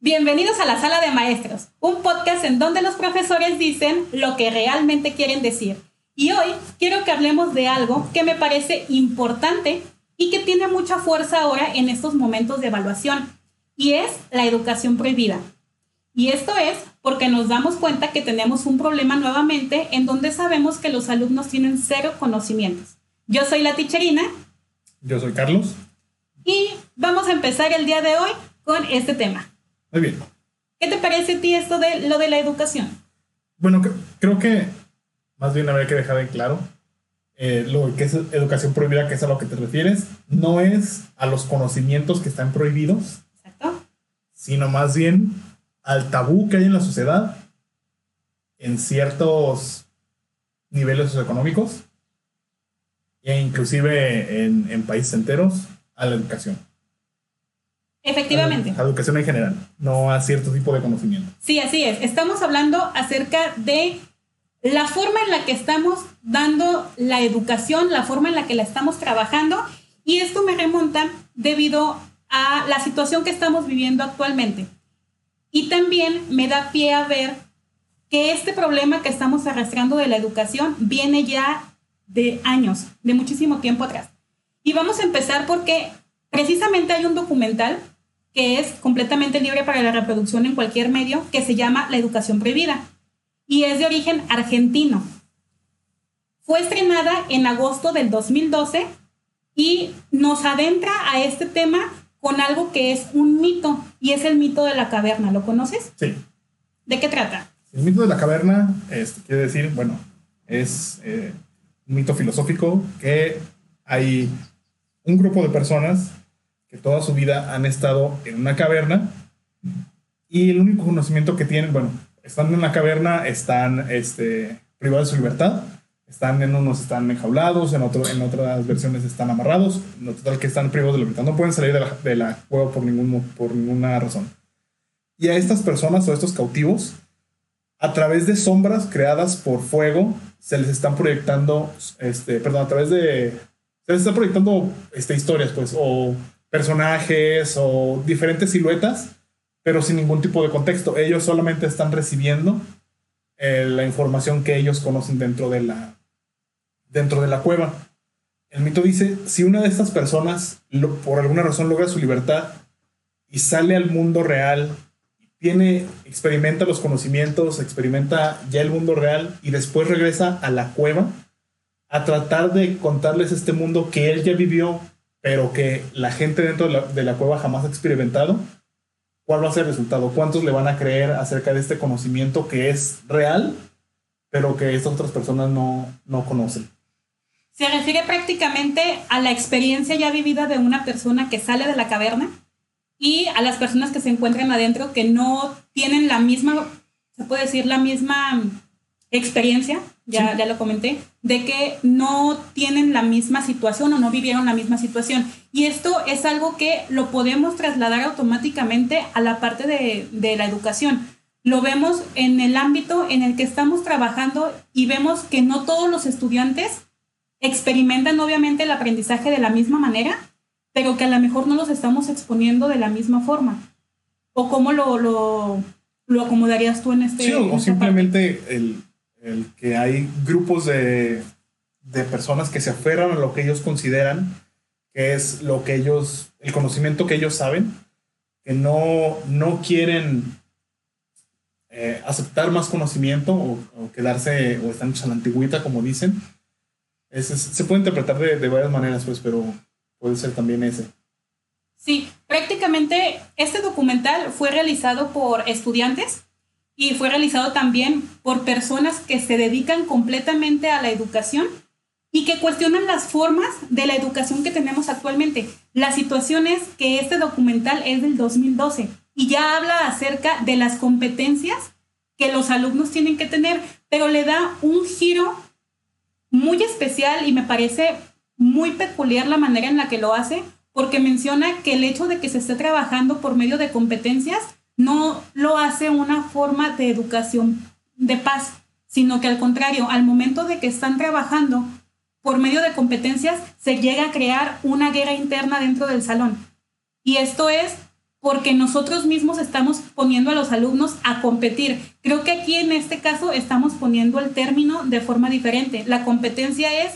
Bienvenidos a la Sala de Maestros, un podcast en donde los profesores dicen lo que realmente quieren decir. Y hoy quiero que hablemos de algo que me parece importante y que tiene mucha fuerza ahora en estos momentos de evaluación, y es la educación prohibida. Y esto es porque nos damos cuenta que tenemos un problema nuevamente en donde sabemos que los alumnos tienen cero conocimientos. Yo soy la ticherina. Yo soy Carlos. Y vamos a empezar el día de hoy con este tema. Muy bien. ¿Qué te parece a ti esto de lo de la educación? Bueno, creo que más bien habría que dejar en claro eh, lo que es educación prohibida, que es a lo que te refieres, no es a los conocimientos que están prohibidos, Exacto. sino más bien al tabú que hay en la sociedad en ciertos niveles socioeconómicos e inclusive en, en países enteros a la educación. Efectivamente. A educación en general, no a cierto tipo de conocimiento. Sí, así es. Estamos hablando acerca de la forma en la que estamos dando la educación, la forma en la que la estamos trabajando, y esto me remonta debido a la situación que estamos viviendo actualmente. Y también me da pie a ver que este problema que estamos arrastrando de la educación viene ya de años, de muchísimo tiempo atrás. Y vamos a empezar porque precisamente hay un documental que es completamente libre para la reproducción en cualquier medio, que se llama La Educación Prohibida y es de origen argentino. Fue estrenada en agosto del 2012 y nos adentra a este tema con algo que es un mito y es el mito de la caverna. ¿Lo conoces? Sí. ¿De qué trata? El mito de la caverna quiere decir, bueno, es eh, un mito filosófico que hay un grupo de personas que toda su vida han estado en una caverna. Y el único conocimiento que tienen, bueno, están en la caverna, están este, privados de su libertad, están en unos están enjaulados, en, otro, en otras versiones están amarrados, en total que están privados de libertad, no pueden salir de la, de la cueva por, ningún, por ninguna razón. Y a estas personas o a estos cautivos, a través de sombras creadas por fuego, se les están proyectando, este, perdón, a través de, se les están proyectando este, historias, pues, o personajes o diferentes siluetas pero sin ningún tipo de contexto. Ellos solamente están recibiendo eh, la información que ellos conocen dentro de, la, dentro de la cueva. El mito dice, si una de estas personas por alguna razón logra su libertad y sale al mundo real, tiene, experimenta los conocimientos, experimenta ya el mundo real y después regresa a la cueva a tratar de contarles este mundo que él ya vivió, pero que la gente dentro de la, de la cueva jamás ha experimentado, cuál va a ser el resultado, cuántos le van a creer acerca de este conocimiento que es real, pero que estas otras personas no, no conocen. Se refiere prácticamente a la experiencia ya vivida de una persona que sale de la caverna y a las personas que se encuentran adentro que no tienen la misma, se puede decir, la misma experiencia, ya, ya lo comenté, de que no tienen la misma situación o no vivieron la misma situación. Y esto es algo que lo podemos trasladar automáticamente a la parte de, de la educación. Lo vemos en el ámbito en el que estamos trabajando y vemos que no todos los estudiantes experimentan obviamente el aprendizaje de la misma manera, pero que a lo mejor no los estamos exponiendo de la misma forma. ¿O cómo lo, lo, lo acomodarías tú en este? Sí, o, simplemente el, el que hay grupos de, de, personas que se aferran a lo que ellos consideran que es lo que ellos, el conocimiento que ellos saben, que no, no quieren eh, aceptar más conocimiento o, quedarse o están a la antigüita, como dicen. se puede interpretar de, de varias maneras, pues, pero puede ser también ese. Sí, prácticamente este documental fue realizado por estudiantes y fue realizado también por personas que se dedican completamente a la educación y que cuestionan las formas de la educación que tenemos actualmente. La situación es que este documental es del 2012 y ya habla acerca de las competencias que los alumnos tienen que tener, pero le da un giro muy especial y me parece muy peculiar la manera en la que lo hace, porque menciona que el hecho de que se esté trabajando por medio de competencias no lo hace una forma de educación de paz, sino que al contrario, al momento de que están trabajando por medio de competencias, se llega a crear una guerra interna dentro del salón. Y esto es porque nosotros mismos estamos poniendo a los alumnos a competir. Creo que aquí en este caso estamos poniendo el término de forma diferente. La competencia es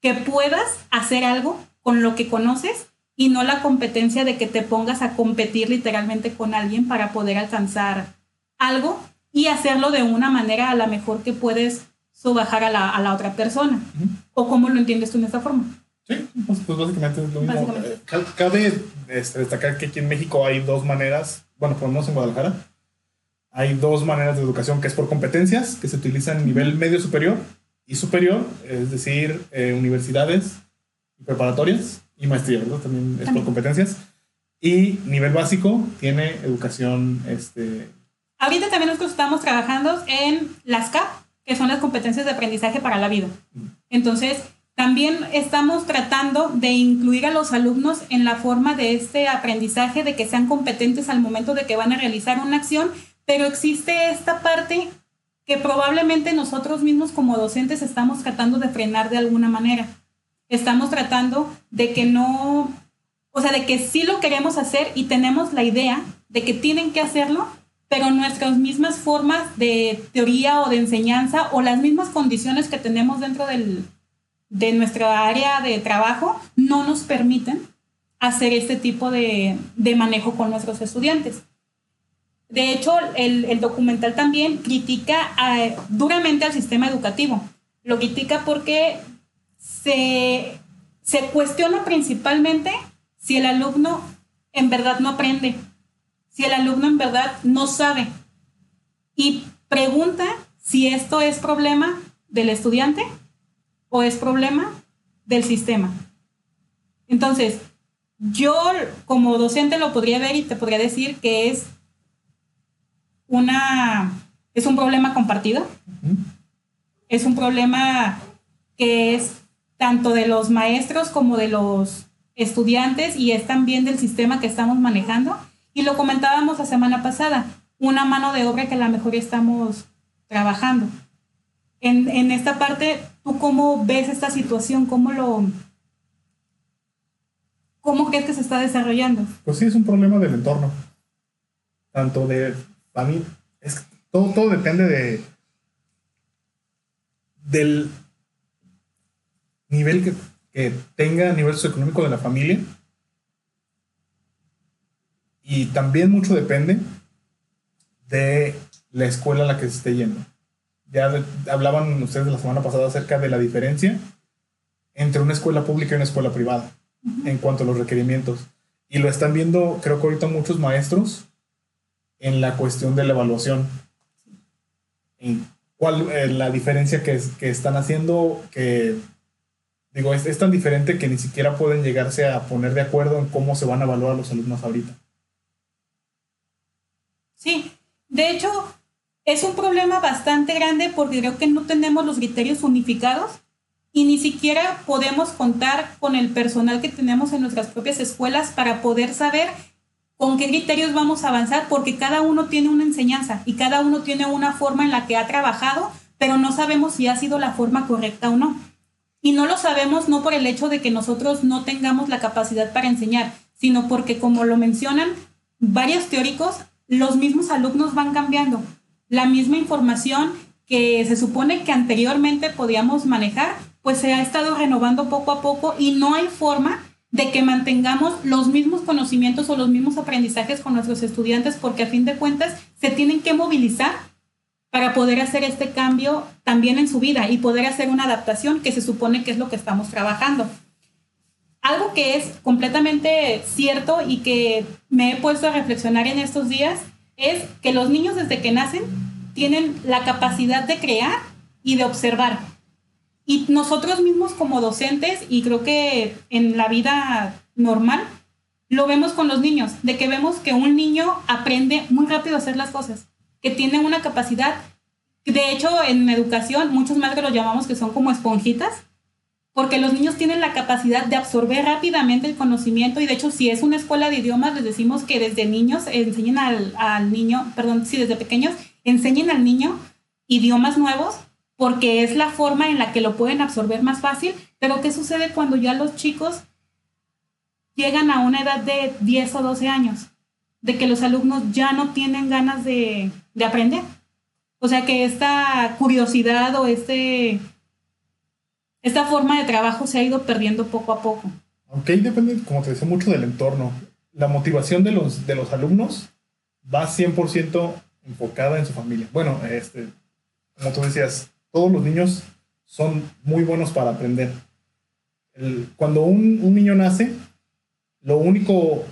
que puedas hacer algo con lo que conoces y no la competencia de que te pongas a competir literalmente con alguien para poder alcanzar algo y hacerlo de una manera a la mejor que puedes subajar a la, a la otra persona. ¿O cómo lo entiendes tú en esta forma? Sí, pues, pues básicamente es lo mismo. Eh, cabe este, destacar que aquí en México hay dos maneras, bueno, por lo menos en Guadalajara, hay dos maneras de educación, que es por competencias, que se utilizan a nivel medio superior y superior, es decir, eh, universidades preparatorias y maestría, ¿verdad? También es por competencias. Y nivel básico tiene educación, este... Ahorita también nosotros estamos trabajando en las CAP, que son las competencias de aprendizaje para la vida. Entonces, también estamos tratando de incluir a los alumnos en la forma de este aprendizaje, de que sean competentes al momento de que van a realizar una acción, pero existe esta parte que probablemente nosotros mismos como docentes estamos tratando de frenar de alguna manera. Estamos tratando de que no, o sea, de que sí lo queremos hacer y tenemos la idea de que tienen que hacerlo, pero nuestras mismas formas de teoría o de enseñanza o las mismas condiciones que tenemos dentro del, de nuestra área de trabajo no nos permiten hacer este tipo de, manejo con nuestros estudiantes. De hecho, el, documental también critica duramente al sistema educativo. Lo critica porque se, se cuestiona principalmente si el alumno en verdad no aprende, si el alumno en verdad no sabe y pregunta si esto es problema del estudiante o es problema del sistema. Entonces, yo como docente lo podría ver y te podría decir que es una es un problema compartido. Es un problema que es tanto de los maestros como de los estudiantes y es también del sistema que estamos manejando. Y lo comentábamos la semana pasada, una mano de obra que a lo mejor estamos trabajando. En, en esta parte, ¿tú cómo ves esta situación? ¿Cómo lo... ¿Cómo crees que se está desarrollando? Pues sí, es un problema del entorno. Tanto de... A mí, es, todo, todo depende de... del nivel que, que tenga, nivel socioeconómico de la familia. Y también mucho depende de la escuela a la que se esté yendo. Ya hablaban ustedes la semana pasada acerca de la diferencia entre una escuela pública y una escuela privada en cuanto a los requerimientos. Y lo están viendo, creo que ahorita muchos maestros, en la cuestión de la evaluación. En cuál eh, la diferencia que, que están haciendo, que Digo, es, tan diferente que ni siquiera pueden llegarse a poner de acuerdo en cómo se van a evaluar los alumnos ahorita. Sí, de hecho, es un problema bastante grande porque creo que no tenemos los criterios unificados y ni siquiera podemos contar con el personal que tenemos en nuestras propias escuelas para poder saber con qué criterios vamos a avanzar porque cada uno tiene una enseñanza y cada uno tiene una forma en la que ha trabajado, pero no sabemos si ha sido la forma correcta o no. Y no lo sabemos no por el hecho de que nosotros no tengamos la capacidad para enseñar, sino porque, como lo mencionan varios teóricos, los mismos alumnos van cambiando. La misma información que se supone que anteriormente podíamos manejar, pues se ha estado renovando poco a poco y no hay forma de que mantengamos los mismos conocimientos o los mismos aprendizajes con nuestros estudiantes porque a fin de cuentas se tienen que movilizar para poder hacer este cambio también en su vida y poder hacer una adaptación que se supone que es lo que estamos trabajando. Algo que es completamente cierto y que me he puesto a reflexionar en estos días es que los niños desde que nacen tienen la capacidad de crear y de observar. Y nosotros mismos como docentes, y creo que en la vida normal, lo vemos con los niños, de que vemos que un niño aprende muy rápido a hacer las cosas que tienen una capacidad, de hecho en educación muchos madres lo llamamos que son como esponjitas, porque los niños tienen la capacidad de absorber rápidamente el conocimiento y de hecho si es una escuela de idiomas les decimos que desde niños enseñen al, al niño, perdón, si desde pequeños enseñen al niño idiomas nuevos porque es la forma en la que lo pueden absorber más fácil, pero ¿qué sucede cuando ya los chicos llegan a una edad de 10 o 12 años? de que los alumnos ya no tienen ganas de, de aprender. O sea que esta curiosidad o este, esta forma de trabajo se ha ido perdiendo poco a poco. Aunque ahí depende, como te decía, mucho del entorno. La motivación de los, de los alumnos va 100% enfocada en su familia. Bueno, este, como tú decías, todos los niños son muy buenos para aprender. cuando un, un, niño nace, lo único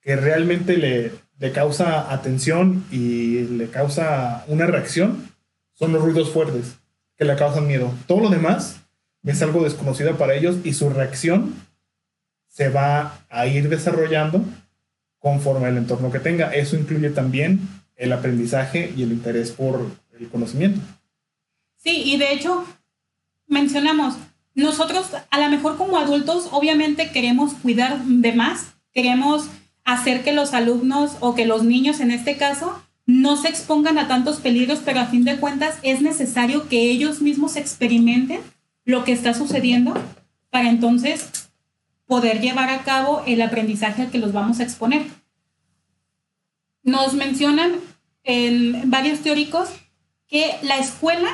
que realmente le, le causa atención y le causa una reacción son los ruidos fuertes que le causan miedo. Todo lo demás es algo desconocido para ellos y su reacción se va a ir desarrollando conforme al entorno que tenga. Eso incluye también el aprendizaje y el interés por el conocimiento. Sí, y de hecho, mencionamos, nosotros a lo mejor como adultos obviamente queremos cuidar de más, queremos hacer que los alumnos o que los niños en este caso no se expongan a tantos peligros, pero a fin de cuentas es necesario que ellos mismos experimenten lo que está sucediendo para entonces poder llevar a cabo el aprendizaje al que los vamos a exponer. Nos mencionan en varios teóricos que la escuela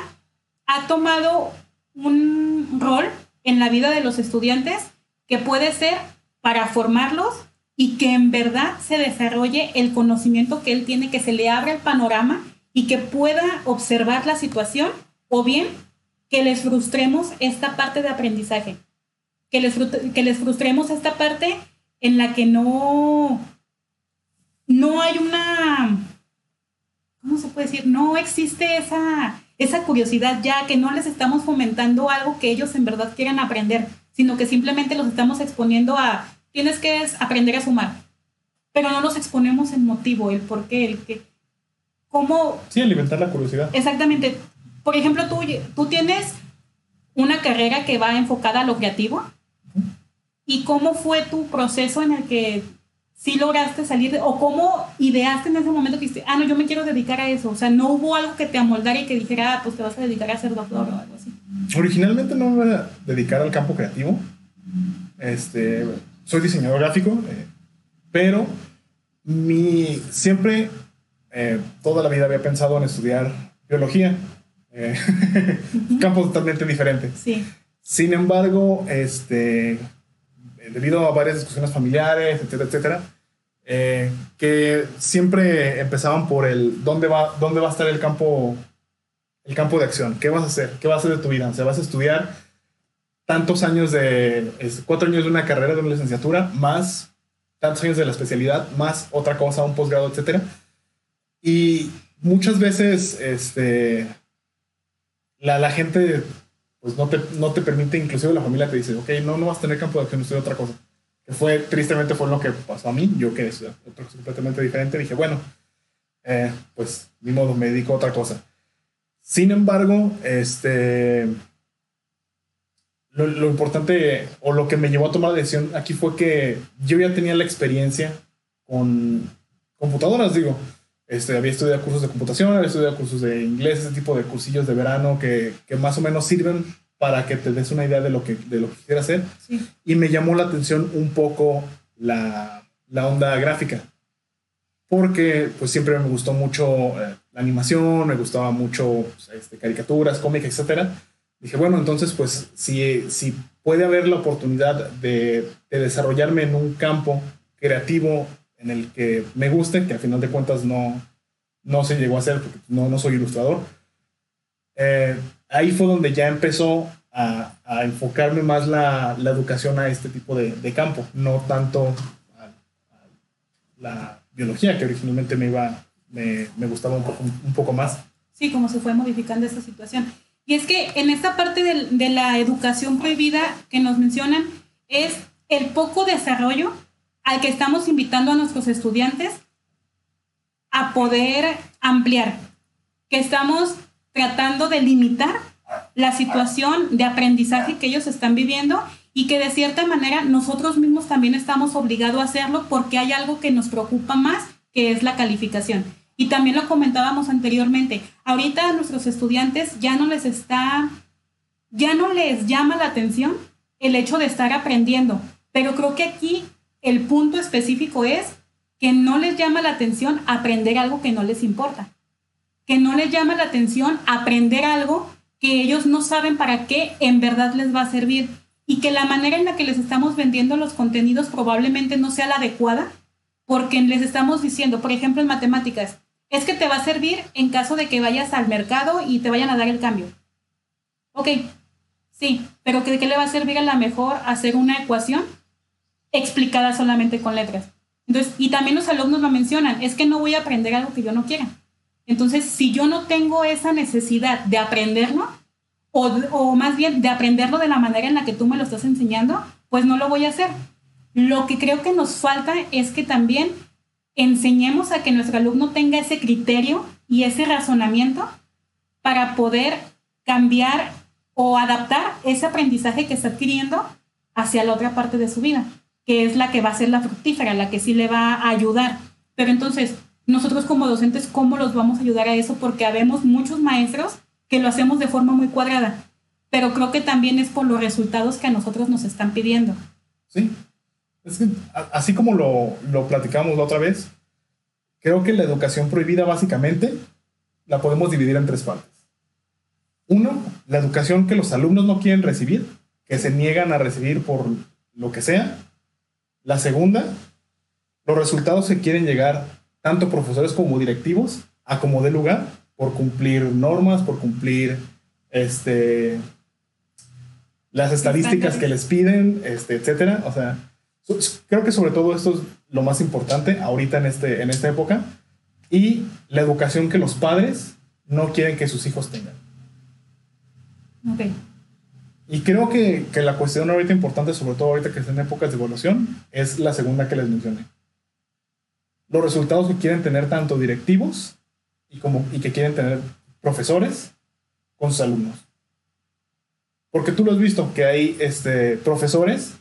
ha tomado un rol en la vida de los estudiantes que puede ser para formarlos y que en verdad se desarrolle el conocimiento que él tiene, que se le abra el panorama y que pueda observar la situación o bien que les frustremos esta parte de aprendizaje que les, que les frustremos esta parte en la que no, no hay una, ¿cómo se puede decir? No existe esa, esa curiosidad ya, que no les estamos fomentando algo que ellos en verdad quieran aprender, sino que simplemente los estamos exponiendo a, tienes que aprender a sumar, pero no los exponemos el motivo, el por qué, el que, cómo... Sí, alimentar la curiosidad. Exactamente. Por ejemplo, tú, tú tienes una carrera que va enfocada a lo creativo, ¿Y cómo fue tu proceso en el que sí lograste salir o cómo ideaste en ese momento que dijiste, ah, no, yo me quiero dedicar a eso? O sea, no hubo algo que te amoldara y que dijera, ah, pues te vas a dedicar a ser doctor o algo así. Originalmente no me iba a dedicar al campo creativo. Este, soy diseñador gráfico, eh, pero mi, siempre, eh, toda la vida había pensado en estudiar biología. Eh, campo totalmente diferente. Sí. Sin embargo, este, debido a varias discusiones familiares, etcétera, etcétera, eh, que siempre empezaban por el dónde va, dónde va a estar el campo, el campo de acción, qué vas a hacer, qué vas a hacer de tu vida, o sea, vas a estudiar tantos años de, cuatro años de una carrera, de una licenciatura, más tantos años de la especialidad, más otra cosa, un posgrado, etcétera. Y muchas veces, este, la, la gente pues no te, no te permite, inclusive la familia te dice, ok, no, no vas a tener campo de acción, estudia otra cosa. Que fue, tristemente fue lo que pasó a mí, yo que es cosa completamente diferente, dije, bueno, eh, pues ni modo, me dedico a otra cosa. Sin embargo, este, lo, lo, importante o lo que me llevó a tomar la decisión aquí fue que yo ya tenía la experiencia con computadoras, digo. Este, había estudiado cursos de computación, había estudiado cursos de inglés, ese tipo de cursillos de verano que, que más o menos sirven para que te des una idea de lo que, de lo que quieras hacer. Y me llamó la atención un poco la, la onda gráfica, porque pues siempre me gustó mucho eh, la animación, me gustaba mucho pues, este, caricaturas, cómics, etc. Dije, bueno, entonces pues si, si puede haber la oportunidad de, de desarrollarme en un campo creativo en el que me guste, que al final de cuentas no, no se llegó a hacer porque no, no soy ilustrador. Eh, ahí fue donde ya empezó a, a enfocarme más la, la, educación a este tipo de, de campo, no tanto a, a, la biología, que originalmente me, iba, me, me gustaba un poco, un poco más. Sí, como se fue modificando esta situación. Y es que en esta parte de, la educación prohibida que nos mencionan es el poco desarrollo al que estamos invitando a nuestros estudiantes a poder ampliar, que estamos tratando de limitar la situación de aprendizaje que ellos están viviendo y que de cierta manera nosotros mismos también estamos obligados a hacerlo porque hay algo que nos preocupa más, que es la calificación. Y también lo comentábamos anteriormente, ahorita a nuestros estudiantes ya no les está, ya no les llama la atención el hecho de estar aprendiendo, pero creo que aquí el punto específico es que no les llama la atención aprender algo que no les importa, que no les llama la atención aprender algo que ellos no saben para qué en verdad les va a servir y que la manera en la que les estamos vendiendo los contenidos probablemente no sea la adecuada porque les estamos diciendo, por ejemplo, en matemáticas, es que te va a servir en caso de que vayas al mercado y te vayan a dar el cambio. Ok, sí, pero ¿de qué le va a servir a la mejor hacer una ecuación explicada solamente con letras? Entonces, y también los alumnos lo mencionan, es que no voy a aprender algo que yo no quiera. Entonces, si yo no tengo esa necesidad de aprenderlo, o, o más bien de aprenderlo de la manera en la que tú me lo estás enseñando, pues no lo voy a hacer. Lo que creo que nos falta es que también enseñemos a que nuestro alumno tenga ese criterio y ese razonamiento para poder cambiar o adaptar ese aprendizaje que está adquiriendo hacia la otra parte de su vida, que es la que va a ser la fructífera, la que sí le va a ayudar. Pero entonces, nosotros como docentes, ¿cómo los vamos a ayudar a eso? Porque habemos muchos maestros que lo hacemos de forma muy cuadrada, pero creo que también es por los resultados que a nosotros nos están pidiendo. Sí, es que, así como lo, lo platicamos la otra vez, creo que la educación prohibida básicamente la podemos dividir en tres partes. Uno, la educación que los alumnos no quieren recibir, que se niegan a recibir por lo que sea. La segunda, los resultados que quieren llegar tanto profesores como directivos a como de lugar por cumplir normas, por cumplir este, las estadísticas que les piden, este, etcétera. O sea, Creo que sobre todo esto es lo más importante ahorita en, este, en esta época y la educación que los padres no quieren que sus hijos tengan. Okay. Y creo que, que, la cuestión ahorita importante, sobre todo ahorita que están en épocas de evaluación, es la segunda que les mencioné. Los resultados que quieren tener tanto directivos y, como, y que quieren tener profesores con sus alumnos. Porque tú lo has visto, que hay este, profesores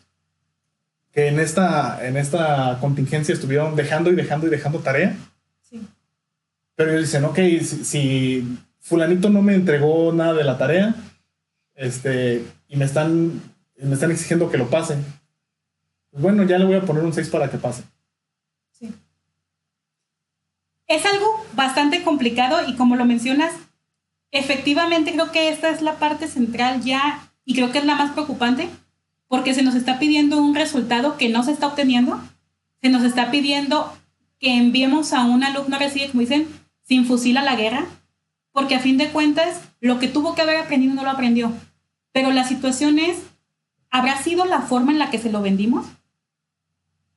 que en esta, en esta contingencia estuvieron dejando y dejando y dejando tarea. Sí. Pero ellos dicen, ok, si, fulanito no me entregó nada de la tarea, este, y me están, me están exigiendo que lo pase, pues bueno, ya le voy a poner un 6 para que pase. Sí. Es algo bastante complicado y como lo mencionas, efectivamente creo que esta es la parte central ya y creo que es la más preocupante porque se nos está pidiendo un resultado que no se está obteniendo, se nos está pidiendo que enviemos a un alumno recién, como dicen, sin fusil a la guerra, porque a fin de cuentas lo que tuvo que haber aprendido no lo aprendió. Pero la situación es, ¿habrá sido la forma en la que se lo vendimos?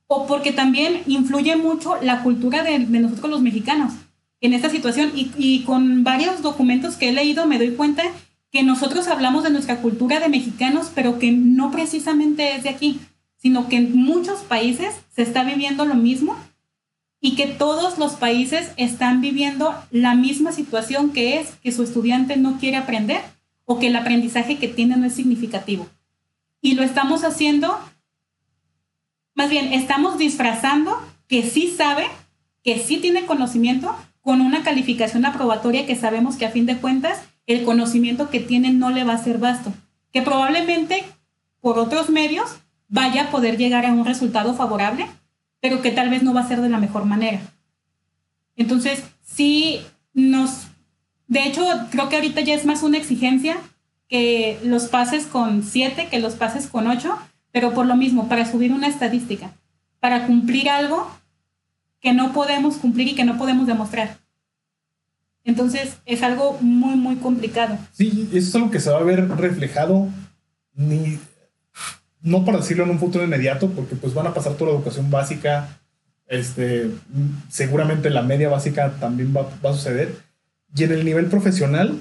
O porque también influye mucho la cultura de, nosotros los mexicanos en esta situación y, y con varios documentos que he leído me doy cuenta que nosotros hablamos de nuestra cultura de mexicanos, pero que no precisamente es de aquí, sino que en muchos países se está viviendo lo mismo y que todos los países están viviendo la misma situación que es que su estudiante no quiere aprender o que el aprendizaje que tiene no es significativo. Y lo estamos haciendo, más bien, estamos disfrazando que sí sabe, que sí tiene conocimiento, con una calificación aprobatoria que sabemos que a fin de cuentas el conocimiento que tiene no le va a ser vasto, que probablemente por otros medios vaya a poder llegar a un resultado favorable, pero que tal vez no va a ser de la mejor manera. Entonces, sí nos, de hecho, creo que ahorita ya es más una exigencia que los pases con 7, que los pases con 8, pero por lo mismo, para subir una estadística, para cumplir algo que no podemos cumplir y que no podemos demostrar. Entonces es algo muy, muy complicado. Sí, eso es algo que se va a ver reflejado, ni, no para decirlo en un futuro inmediato, porque pues van a pasar toda la educación básica, este, seguramente la media básica también va, va a suceder. Y en el nivel profesional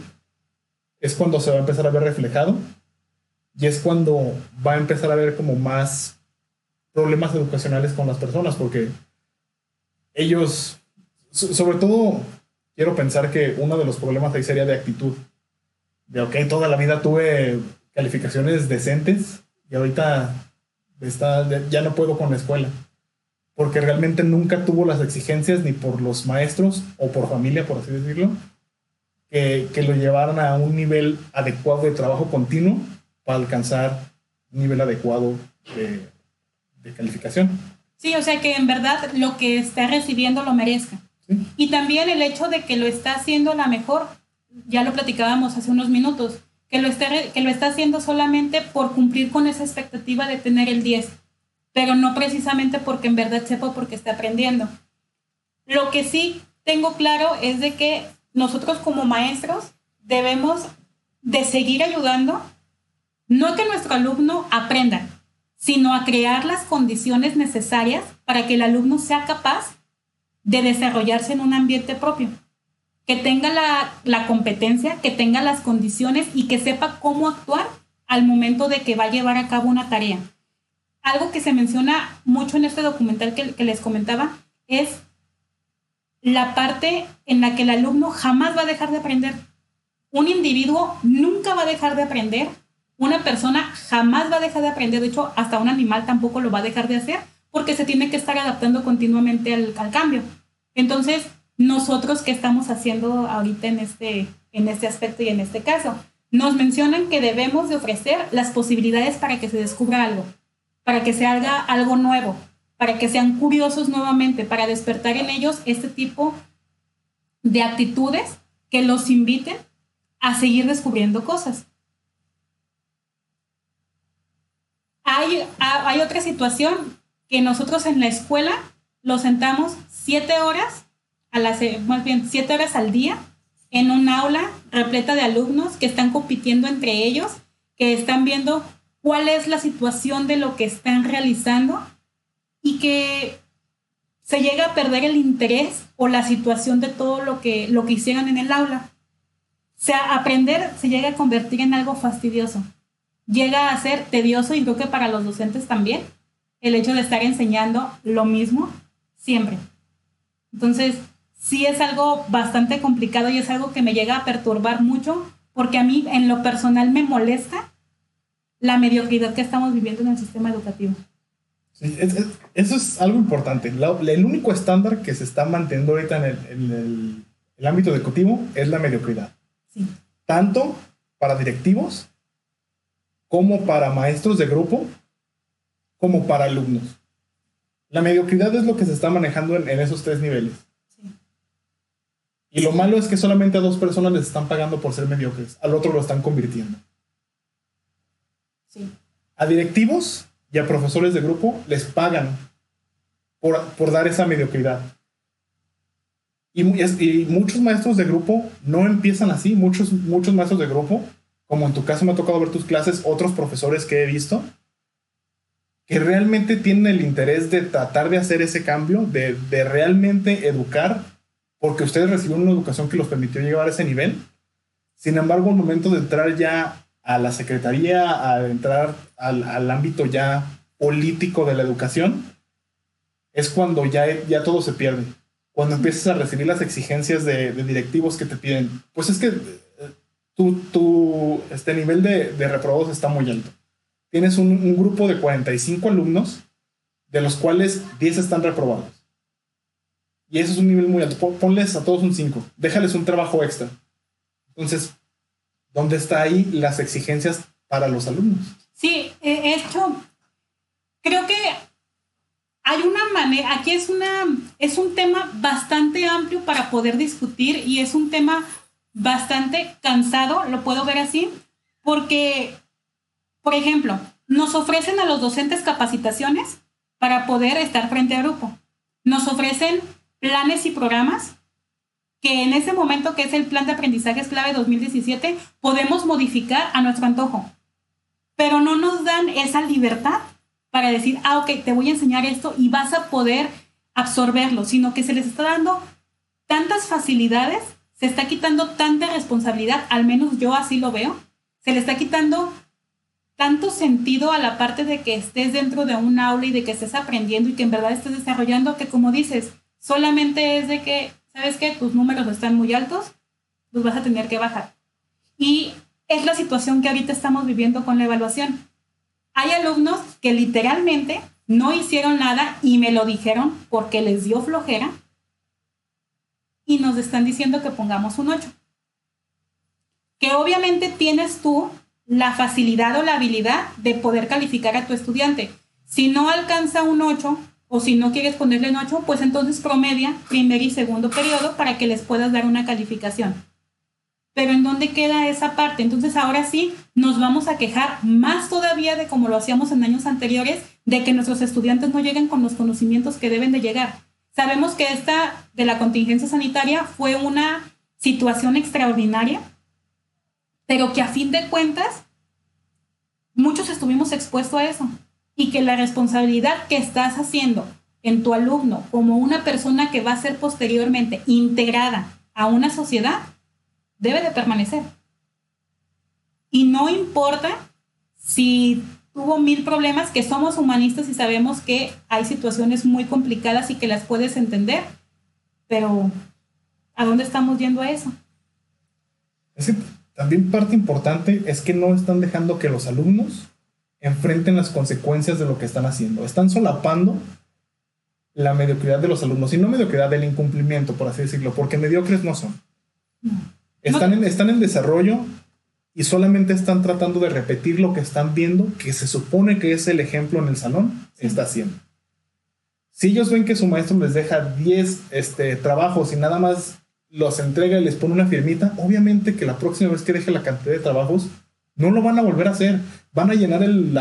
es cuando se va a empezar a ver reflejado y es cuando va a empezar a haber como más problemas educacionales con las personas, porque ellos, sobre todo quiero pensar que uno de los problemas ahí sería de actitud. De, ok, toda la vida tuve calificaciones decentes y ahorita está, ya no puedo con la escuela. Porque realmente nunca tuvo las exigencias ni por los maestros o por familia, por así decirlo, que, que lo llevaran a un nivel adecuado de trabajo continuo para alcanzar un nivel adecuado de, de calificación. Sí, o sea que en verdad lo que está recibiendo lo merezca. Y también el hecho de que lo está haciendo la mejor, ya lo platicábamos hace unos minutos, que lo, está, que lo está haciendo solamente por cumplir con esa expectativa de tener el 10, pero no precisamente porque en verdad sepa porque está aprendiendo. Lo que sí tengo claro es de que nosotros como maestros debemos de seguir ayudando, no que nuestro alumno aprenda, sino a crear las condiciones necesarias para que el alumno sea capaz de desarrollarse en un ambiente propio, que tenga la, competencia, que tenga las condiciones y que sepa cómo actuar al momento de que va a llevar a cabo una tarea. Algo que se menciona mucho en este documental que, que les comentaba es la parte en la que el alumno jamás va a dejar de aprender. Un individuo nunca va a dejar de aprender. Una persona jamás va a dejar de aprender. De hecho, hasta un animal tampoco lo va a dejar de hacer porque se tiene que estar adaptando continuamente al, cambio. Entonces, nosotros, ¿qué estamos haciendo ahorita en este, en este aspecto y en este caso? Nos mencionan que debemos de ofrecer las posibilidades para que se descubra algo, para que se haga algo nuevo, para que sean curiosos nuevamente, para despertar en ellos este tipo de actitudes que los inviten a seguir descubriendo cosas. Hay, hay otra situación que nosotros en la escuela los sentamos siete horas, a las, más bien siete horas al día, en un aula repleta de alumnos que están compitiendo entre ellos, que están viendo cuál es la situación de lo que están realizando y que se llega a perder el interés o la situación de todo lo que, lo que hicieron en el aula. O sea, aprender se llega a convertir en algo fastidioso. Llega a ser tedioso y creo que para los docentes también el hecho de estar enseñando lo mismo siempre. Entonces, sí es algo bastante complicado y es algo que me llega a perturbar mucho porque a mí en lo personal me molesta la mediocridad que estamos viviendo en el sistema educativo. eso es algo importante. el único estándar que se está manteniendo ahorita en el, el ámbito educativo es la mediocridad. Sí. Tanto para directivos como para maestros de grupo como para alumnos. La mediocridad es lo que se está manejando en, esos tres niveles. Y lo malo es que solamente a dos personas les están pagando por ser mediocres, al otro lo están convirtiendo. A directivos y a profesores de grupo les pagan por, dar esa mediocridad. Y, y, muchos maestros de grupo no empiezan así, muchos, muchos maestros de grupo, como en tu caso me ha tocado ver tus clases, otros profesores que he visto, que realmente tienen el interés de tratar de hacer ese cambio, de, realmente educar, porque ustedes recibieron una educación que los permitió llegar a ese nivel. Sin embargo, al momento de entrar ya a la secretaría, a entrar al, ámbito ya político de la educación, es cuando ya, ya todo se pierde. Cuando empiezas a recibir las exigencias de, directivos que te piden, pues es que eh, tu, tu este nivel de, de reprobados está muy alto tienes un, grupo de 45 alumnos, de los cuales 10 están reprobados. Y eso es un nivel muy alto. Ponles a todos un 5, déjales un trabajo extra. Entonces, ¿dónde está ahí las exigencias para los alumnos? Sí, hecho, creo que hay una manera, aquí es, una, es un tema bastante amplio para poder discutir y es un tema bastante cansado, lo puedo ver así, porque por ejemplo, nos ofrecen a los docentes capacitaciones para poder estar frente a grupo. Nos ofrecen planes y programas que en ese momento, que es el plan de aprendizaje clave 2017, podemos modificar a nuestro antojo. Pero no nos dan esa libertad para decir, ah, ok, te voy a enseñar esto y vas a poder absorberlo, sino que se les está dando tantas facilidades, se está quitando tanta responsabilidad, al menos yo así lo veo, se le está quitando tanto sentido a la parte de que estés dentro de un aula y de que estés aprendiendo y que en verdad estés desarrollando, que como dices, solamente es de que, ¿sabes qué? Tus números están muy altos, los vas a tener que bajar. Y es la situación que ahorita estamos viviendo con la evaluación. Hay alumnos que literalmente no hicieron nada y me lo dijeron porque les dio flojera y nos están diciendo que pongamos un 8. Que obviamente tienes tú la facilidad o la habilidad de poder calificar a tu estudiante. Si no alcanza un 8 o si no quieres ponerle en 8, pues entonces promedia primer y segundo periodo para que les puedas dar una calificación. Pero ¿en dónde queda esa parte? Entonces ahora sí nos vamos a quejar más todavía de como lo hacíamos en años anteriores, de que nuestros estudiantes no lleguen con los conocimientos que deben de llegar. Sabemos que esta de la contingencia sanitaria fue una situación extraordinaria, pero que a fin de cuentas muchos estuvimos expuestos a eso y que la responsabilidad que estás haciendo en tu alumno como una persona que va a ser posteriormente integrada a una sociedad debe de permanecer. Y no importa si tuvo mil problemas, que somos humanistas y sabemos que hay situaciones muy complicadas y que las puedes entender, pero ¿a dónde estamos yendo a eso? También parte importante es que no están dejando que los alumnos enfrenten las consecuencias de lo que están haciendo. Están solapando la mediocridad de los alumnos, y no mediocridad del incumplimiento, por así decirlo, porque mediocres no son. Están, en, están en desarrollo y solamente están tratando de repetir lo que están viendo, que se supone que es el ejemplo en el salón, está haciendo. Si ellos ven que su maestro les deja 10 este, trabajos y nada más los entrega y les pone una firmita, obviamente que la próxima vez que deje la cantidad de trabajos, no lo van a volver a hacer. Van a llenar el,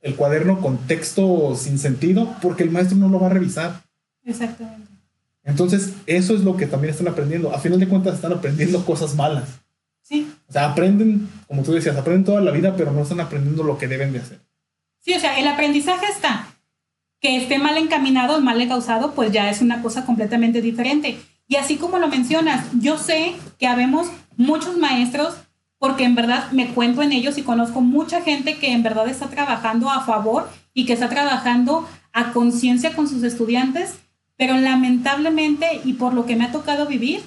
el cuaderno con texto sin sentido porque el maestro no lo va a revisar. Exactamente. Entonces, eso es lo que también están aprendiendo. A final de cuentas, están aprendiendo cosas malas. Sí. O sea, aprenden, como tú decías, aprenden toda la vida, pero no están aprendiendo lo que deben de hacer. Sí, o sea, el aprendizaje está. Que esté mal encaminado mal causado, pues ya es una cosa completamente diferente. Y así como lo mencionas, yo sé que habemos muchos maestros, porque en verdad me cuento en ellos y conozco mucha gente que en verdad está trabajando a favor y que está trabajando a conciencia con sus estudiantes pero lamentablemente, y por lo que me ha tocado vivir,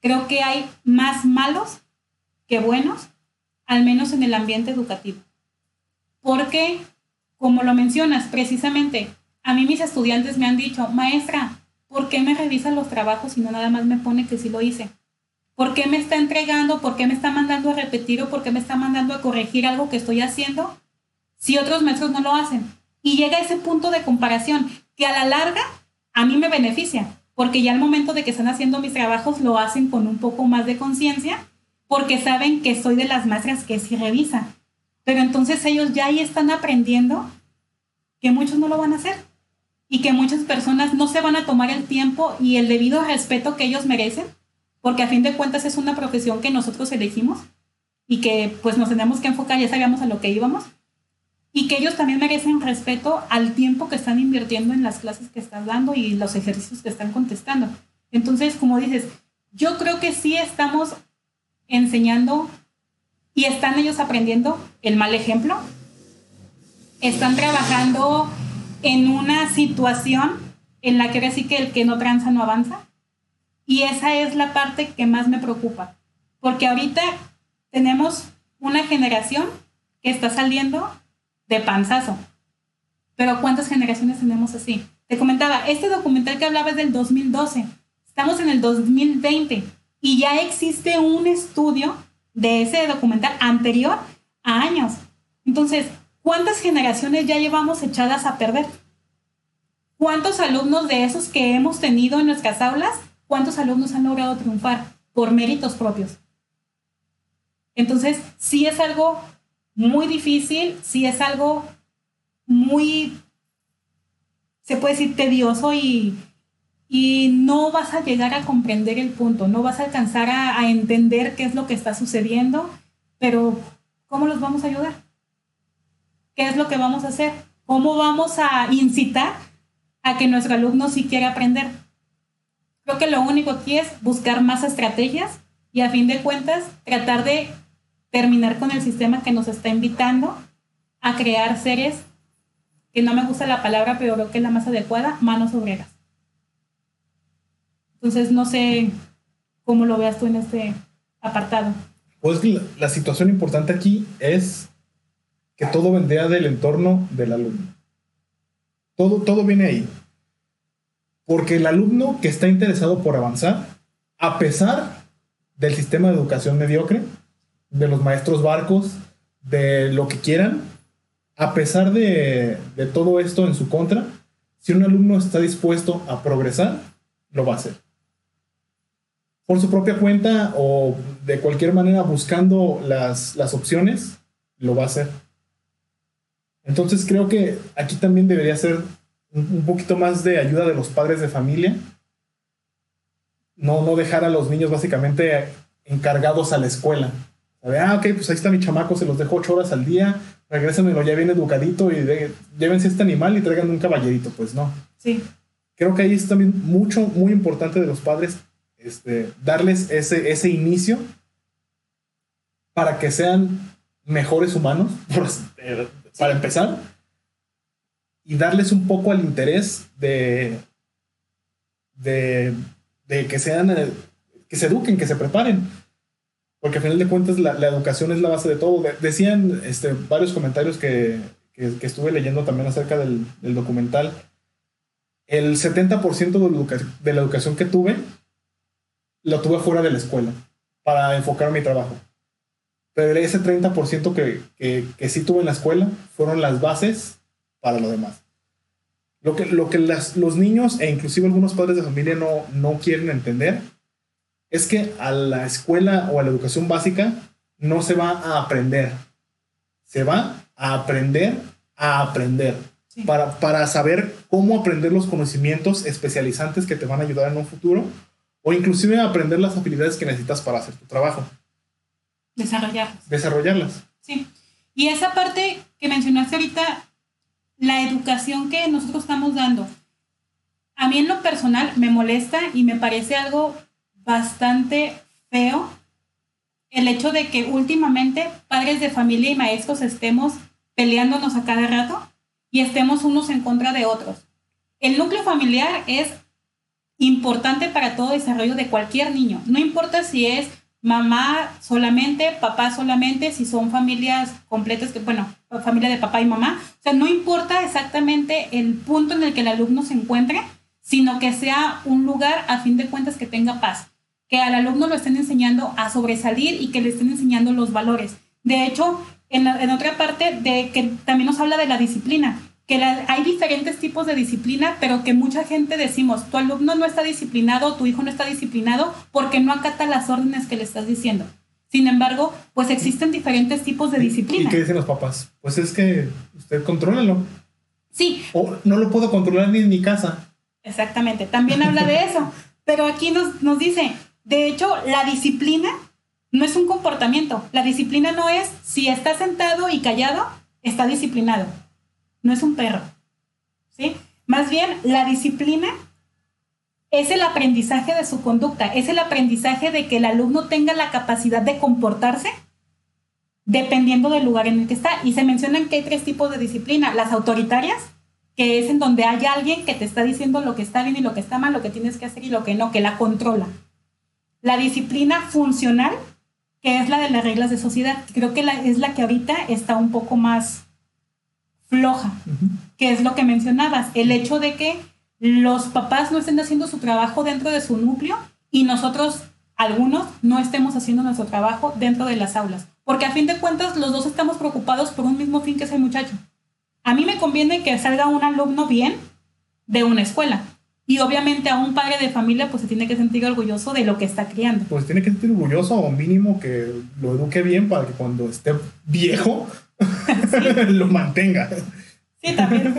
creo que hay más malos que buenos, al menos en el ambiente educativo. Porque, como lo mencionas precisamente, a mí mis estudiantes me han dicho, maestra, ¿por qué me revisa los trabajos y no nada más me pone que sí lo hice? ¿Por qué me está entregando? ¿Por qué me está mandando a repetir o por qué me está mandando a corregir algo que estoy haciendo si otros maestros no lo hacen? Y llega ese punto de comparación que a la larga a mí me beneficia, porque ya al momento de que están haciendo mis trabajos lo hacen con un poco más de conciencia, porque saben que soy de las maestras que sí revisa. Pero entonces ellos ya ahí están aprendiendo que muchos no lo van a hacer y que muchas personas no se van a tomar el tiempo y el debido respeto que ellos merecen, porque a fin de cuentas es una profesión que nosotros elegimos y que pues nos tenemos que enfocar, ya sabíamos a lo que íbamos, y que ellos también merecen respeto al tiempo que están invirtiendo en las clases que están dando y los ejercicios que están contestando. Entonces, como dices, yo creo que sí estamos enseñando y están ellos aprendiendo el mal ejemplo. Están trabajando en una situación en la que ahora sí que el que no tranza no avanza. Y esa es la parte que más me preocupa. Porque ahorita tenemos una generación que está saliendo de panzazo. Pero ¿cuántas generaciones tenemos así? Te comentaba, este documental que hablaba es del 2012. Estamos en el 2020 y ya existe un estudio de ese documental anterior a años. Entonces, ¿cuántas generaciones ya llevamos echadas a perder? ¿Cuántos alumnos de esos que hemos tenido en nuestras aulas, cuántos alumnos han logrado triunfar por méritos propios? Entonces, sí es algo muy difícil, si es algo muy, se puede decir, tedioso y, y no vas a llegar a comprender el punto, no vas a alcanzar a, a entender qué es lo que está sucediendo, pero ¿cómo los vamos a ayudar? ¿Qué es lo que vamos a hacer? ¿Cómo vamos a incitar a que nuestro alumno sí quiera aprender? Creo que lo único aquí es buscar más estrategias y a fin de cuentas tratar de terminar con el sistema que nos está invitando a crear seres, que no me gusta la palabra, pero creo que es la más adecuada, manos obreras. Entonces, no sé cómo lo veas tú en este apartado. Pues la, la situación importante aquí es que todo vendría del entorno del alumno. Todo, todo viene ahí. Porque el alumno que está interesado por avanzar, a pesar del sistema de educación mediocre, de los maestros barcos, de lo que quieran, a pesar de, todo esto en su contra, si un alumno está dispuesto a progresar, lo va a hacer. Por su propia cuenta o de cualquier manera buscando las, las opciones, lo va a hacer. Entonces creo que aquí también debería ser un poquito más de ayuda de los padres de familia. No, no dejar a los niños básicamente encargados a la escuela. ah, ok, pues ahí está mi chamaco, se los dejo ocho horas al día, regrésenmelo ya bien educadito y llévense este animal y traigan un caballerito. Pues no. Sí. Creo que ahí es también mucho, muy importante de los padres este, darles ese, ese inicio para que sean mejores humanos, para empezar, y darles un poco al interés de, de, que sean, eh, que se eduquen, que se preparen. Porque al final de cuentas la, educación es la base de todo. decían este, varios comentarios que, estuve leyendo también acerca del, documental. El 70% de, la educación que tuve, lo tuve fuera de la escuela para enfocar mi trabajo. Pero ese 30% que, que, que sí tuve en la escuela fueron las bases para lo demás. Lo que, lo que los niños e inclusive algunos padres de familia no, no quieren entender es que a la escuela o a la educación básica no se va a aprender, se va a aprender a aprender. Para, para saber cómo aprender los conocimientos especializantes que te van a ayudar en un futuro o inclusive aprender las habilidades que necesitas para hacer tu trabajo. Desarrollarlas. Desarrollarlas. Sí. Y esa parte que mencionaste ahorita la educación que nosotros estamos dando. A mí en lo personal me molesta y me parece algo bastante feo el hecho de que últimamente padres de familia y maestros estemos peleándonos a cada rato y estemos unos en contra de otros. El núcleo familiar es importante para todo desarrollo de cualquier niño. No importa si es mamá solamente, papá solamente, si son familias completas, que bueno, familia de papá y mamá. O sea, no importa exactamente el punto en el que el alumno se encuentre, sino que sea un lugar a fin de cuentas que tenga paz, que al alumno lo estén enseñando a sobresalir y que le estén enseñando los valores. De hecho, en, en otra parte de que también nos habla de la disciplina que hay diferentes tipos de disciplina, pero que mucha gente decimos, tu alumno no está disciplinado, tu hijo no está disciplinado porque no acata las órdenes que le estás diciendo. Sin embargo, pues existen diferentes tipos de disciplina. ¿Y qué dicen los papás? Pues es que usted contrólalo. Sí. O no lo puedo controlar ni en mi casa. Exactamente, también habla de eso. Pero aquí nos, nos dice, de hecho, la disciplina no es un comportamiento. La disciplina no es si está sentado y callado, está disciplinado no es un perro. ¿Sí? Más bien, la disciplina es el aprendizaje de su conducta, es el aprendizaje de que el alumno tenga la capacidad de comportarse dependiendo del lugar en el que está. Y se mencionan que hay tres tipos de disciplina. Las autoritarias, que es en donde hay alguien que te está diciendo lo que está bien y lo que está mal, lo que tienes que hacer y lo que no, que la controla. La disciplina funcional, que es la de las reglas de sociedad. Creo que es la que ahorita está un poco más floja, que es lo que mencionabas, el hecho de que los papás no estén haciendo su trabajo dentro de su núcleo y nosotros, algunos, no estemos haciendo nuestro trabajo dentro de las aulas. Porque a fin de cuentas los dos estamos preocupados por un mismo fin que es el muchacho. A mí me conviene que salga un alumno bien de una escuela. Y obviamente a un padre de familia pues se tiene que sentir orgulloso de lo que está criando. Pues tiene que sentir orgulloso o mínimo que lo eduque bien para que cuando esté viejo lo mantenga. Sí, también.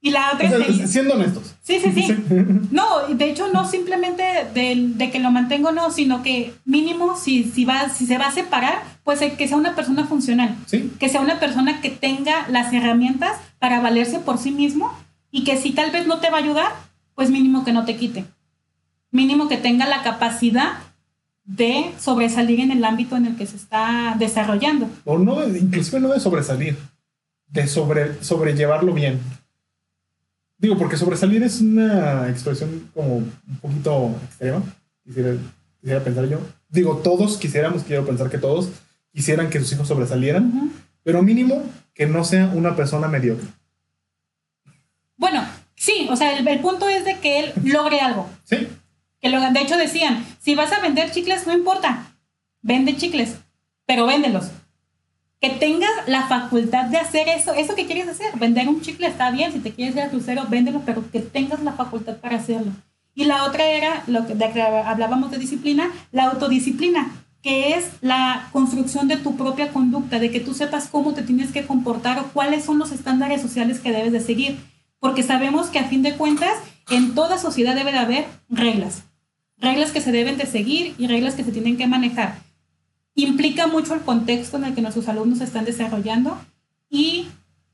Y la otra Siendo honestos. Sí, sí, sí. No, de hecho, no simplemente de, que lo mantengo, no, sino que mínimo, si, si, va, si se va a separar, pues que sea una persona funcional. Sí. Que sea una persona que tenga las herramientas para valerse por sí mismo y que si tal vez no te va a ayudar, pues mínimo que no te quite. Mínimo que tenga la capacidad de sobresalir en el ámbito en el que se está desarrollando. O no, inclusive no de sobresalir, de sobre, sobrellevarlo bien. Digo, porque sobresalir es una expresión como un poquito extrema, quisiera, quisiera pensar yo. Digo, todos quisiéramos, quiero pensar que todos quisieran que sus hijos sobresalieran, pero mínimo que no sea una persona mediocre. Bueno, sí, o sea, el, el punto es de que él logre algo. Sí. De hecho decían, si vas a vender chicles, no importa, vende chicles, pero véndelos. que tengas la facultad de hacer eso, eso que quieres hacer. Vender un chicle está bien, si te quieres ir al crucero, véndelo, pero que tengas la facultad para hacerlo. Y la otra era, lo que, de que hablábamos de disciplina, la autodisciplina, que es la construcción de tu propia conducta, de que tú sepas cómo te tienes que comportar o cuáles son los estándares sociales que debes de seguir. Porque sabemos que a fin de cuentas, en toda sociedad debe de haber reglas. Reglas que se deben de seguir y reglas que se tienen que manejar implica mucho el contexto en el que nuestros alumnos están desarrollando y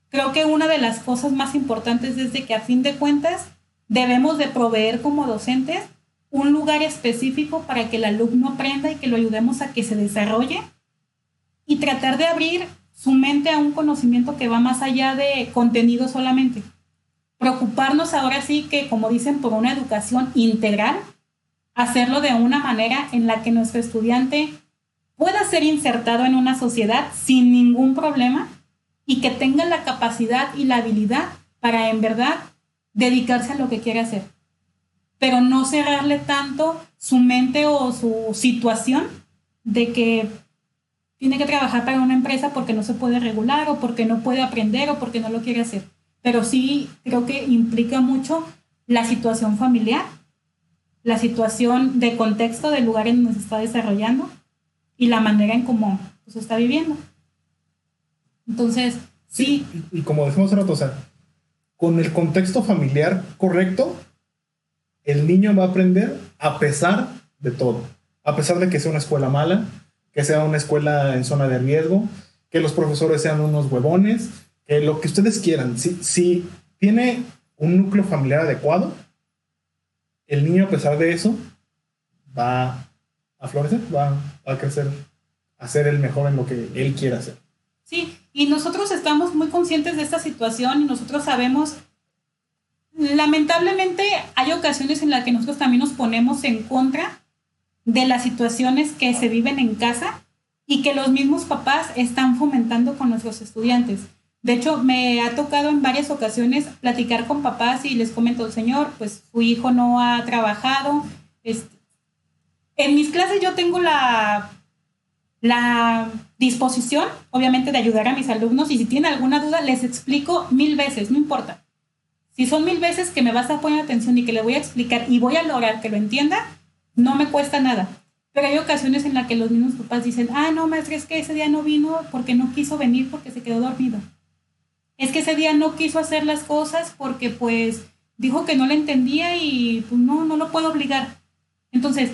creo que una de las cosas más importantes es que a fin de cuentas debemos de proveer como docentes un lugar específico para que el alumno aprenda y que lo ayudemos a que se desarrolle y tratar de abrir su mente a un conocimiento que va más allá de contenido solamente. Preocuparnos ahora sí que, como dicen, por una educación integral, hacerlo de una manera en la que nuestro estudiante pueda ser insertado en una sociedad sin ningún problema y que tenga la capacidad y la habilidad para en verdad dedicarse a lo que quiere hacer. Pero no cerrarle tanto su mente o su situación de que tiene que trabajar para una empresa porque no se puede regular o porque no puede aprender o porque no lo quiere hacer. Pero sí creo que implica mucho la situación familiar, la situación de contexto del lugar en donde se está desarrollando y la manera en cómo se está viviendo. Entonces, sí. Y, como decimos hace rato, o sea, con el contexto familiar correcto, el niño va a aprender a pesar de todo. A pesar de que sea una escuela mala, que sea una escuela en zona de riesgo, que los profesores sean unos huevones, que lo que ustedes quieran. Si, si tiene un núcleo familiar adecuado, el niño a pesar de eso va a florecer, va, a crecer, a ser el mejor en lo que él quiera hacer. Sí, y nosotros estamos muy conscientes de esta situación y nosotros sabemos, lamentablemente hay ocasiones en las que nosotros también nos ponemos en contra de las situaciones que se viven en casa y que los mismos papás están fomentando con nuestros estudiantes. De hecho, me ha tocado en varias ocasiones platicar con papás y les comento, señor, pues su hijo no ha trabajado, este, en mis clases yo tengo la, la disposición, obviamente, de ayudar a mis alumnos y si tienen alguna duda, les explico mil veces, no importa. Si son mil veces que me vas a poner atención y que le voy a explicar y voy a lograr que lo entienda, no me cuesta nada. Pero hay ocasiones en las que los mismos papás dicen, ah, no, maestra, es que ese día no vino porque no quiso venir porque se quedó dormido. Es que ese día no quiso hacer las cosas porque pues dijo que no le entendía y pues no, no lo puedo obligar. Entonces,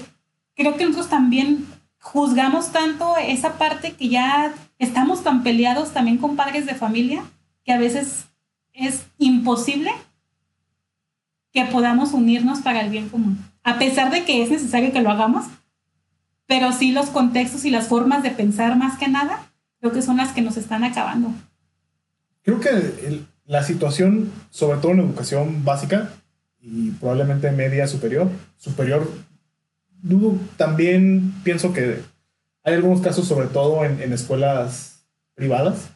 creo que nosotros también juzgamos tanto esa parte que ya estamos tan peleados también con padres de familia que a veces es imposible que podamos unirnos para el bien común, a pesar de que es necesario que lo hagamos, pero sí los contextos y las formas de pensar más que nada, creo que son las que nos están acabando. Creo que la situación, sobre todo en educación básica y probablemente media superior, superior dudo, también pienso que hay algunos casos, sobre todo en, escuelas privadas,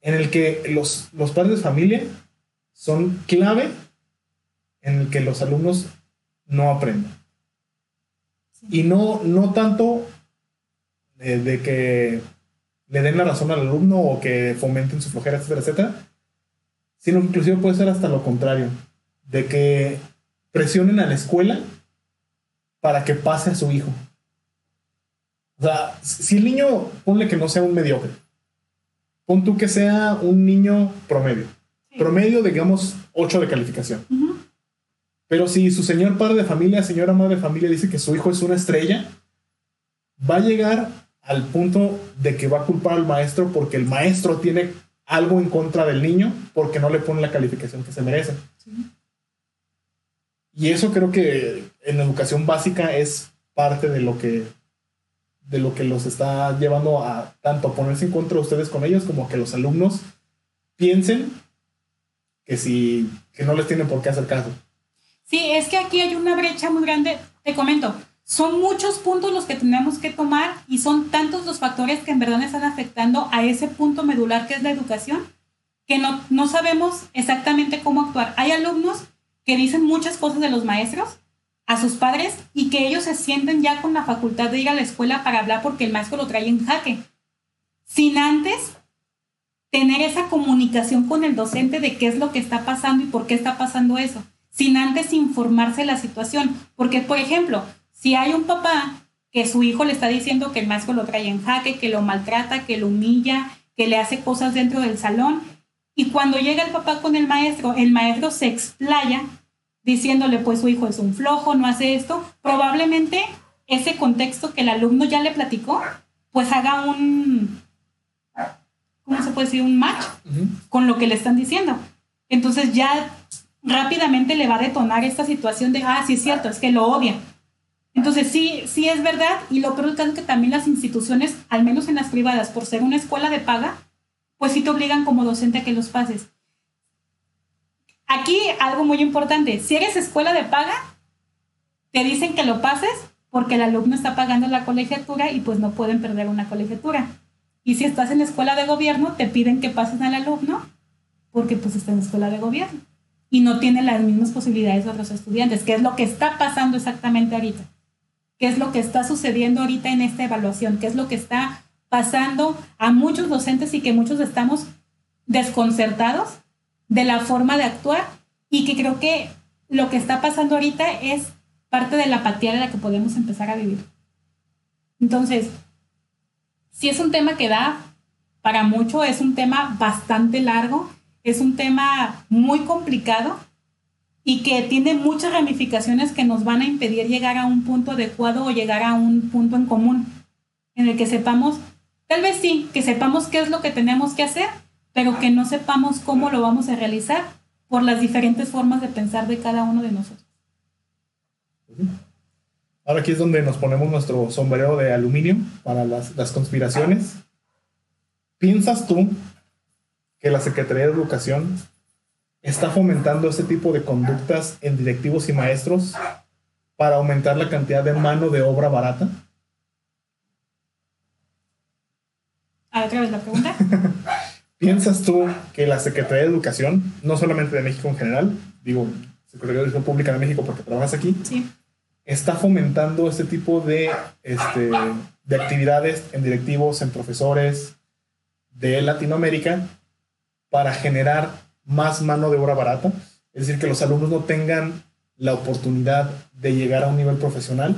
en el que los, los padres de familia son clave en el que los alumnos no aprendan. Y no, no tanto de, que le den la razón al alumno o que fomenten su flojera, etcétera, etcétera, sino inclusive puede ser hasta lo contrario, de que presionen a la escuela para que pase a su hijo. O sea, si el niño, ponle que no sea un mediocre, pon tú que sea un niño promedio. Promedio, digamos, 8 de calificación. Pero si su señor padre de familia, señora madre de familia dice que su hijo es una estrella, va a llegar al punto de que va a culpar al maestro porque el maestro tiene algo en contra del niño porque no le pone la calificación que se merece. Y eso creo que en educación básica es parte de lo que de lo que los está llevando a tanto ponerse en contra de ustedes con ellos como que los alumnos piensen que si que no les tienen por qué hacer caso. Sí, es que aquí hay una brecha muy grande. Te comento, son muchos puntos los que tenemos que tomar y son tantos los factores que en verdad están afectando a ese punto medular que es la educación, que no, no sabemos exactamente cómo actuar. Hay alumnos que dicen muchas cosas de los maestros a sus padres y que ellos se sienten ya con la facultad de ir a la escuela para hablar porque el maestro lo trae en jaque. sin antes tener esa comunicación con el docente de qué es lo que está pasando y por qué está pasando eso, sin antes informarse la situación. Porque, por ejemplo, si hay un papá que su hijo le está diciendo que el maestro lo trae en jaque, que lo maltrata, que lo humilla, que le hace cosas dentro del salón, y cuando llega el papá con el maestro, el maestro se explaya diciéndole, pues su hijo es un flojo, no hace esto, probablemente ese contexto que el alumno ya le platicó, pues haga un, ¿cómo se puede decir? Un match con lo que le están diciendo. Entonces ya rápidamente le va a detonar esta situación de, ah, sí es cierto, es que lo odia. Entonces sí, sí es verdad y lo peor es que también las instituciones, al menos en las privadas, por ser una escuela de paga, pues sí te obligan como docente a que los pases. Aquí algo muy importante, si eres escuela de paga, te dicen que lo pases porque el alumno está pagando la colegiatura y pues no pueden perder una colegiatura. Y si estás en escuela de gobierno, te piden que pases al alumno porque pues está en escuela de gobierno y no tiene las mismas posibilidades de otros estudiantes, que es lo que está pasando exactamente ahorita, qué es lo que está sucediendo ahorita en esta evaluación, qué es lo que está pasando a muchos docentes y que muchos estamos desconcertados de la forma de actuar y que creo que lo que está pasando ahorita es parte de la apatía de la que podemos empezar a vivir. Entonces, si es un tema que da para mucho, es un tema bastante largo, es un tema muy complicado y que tiene muchas ramificaciones que nos van a impedir llegar a un punto adecuado o llegar a un punto en común en el que sepamos Tal vez sí, que sepamos qué es lo que tenemos que hacer, pero que no sepamos cómo lo vamos a realizar por las diferentes formas de pensar de cada uno de nosotros. Ahora aquí es donde nos ponemos nuestro sombrero de aluminio para las, las conspiraciones. ¿Piensas tú que la Secretaría de Educación está fomentando este tipo de conductas en directivos y maestros para aumentar la cantidad de mano de obra barata? A otra vez la pregunta. ¿Piensas tú que la Secretaría de Educación, no solamente de México en general, digo, Secretaría de Educación Pública de México porque trabajas aquí, está fomentando este tipo de, este, de actividades en directivos, en profesores de Latinoamérica para generar más mano de obra barata? Es decir, que los alumnos no tengan la oportunidad de llegar a un nivel profesional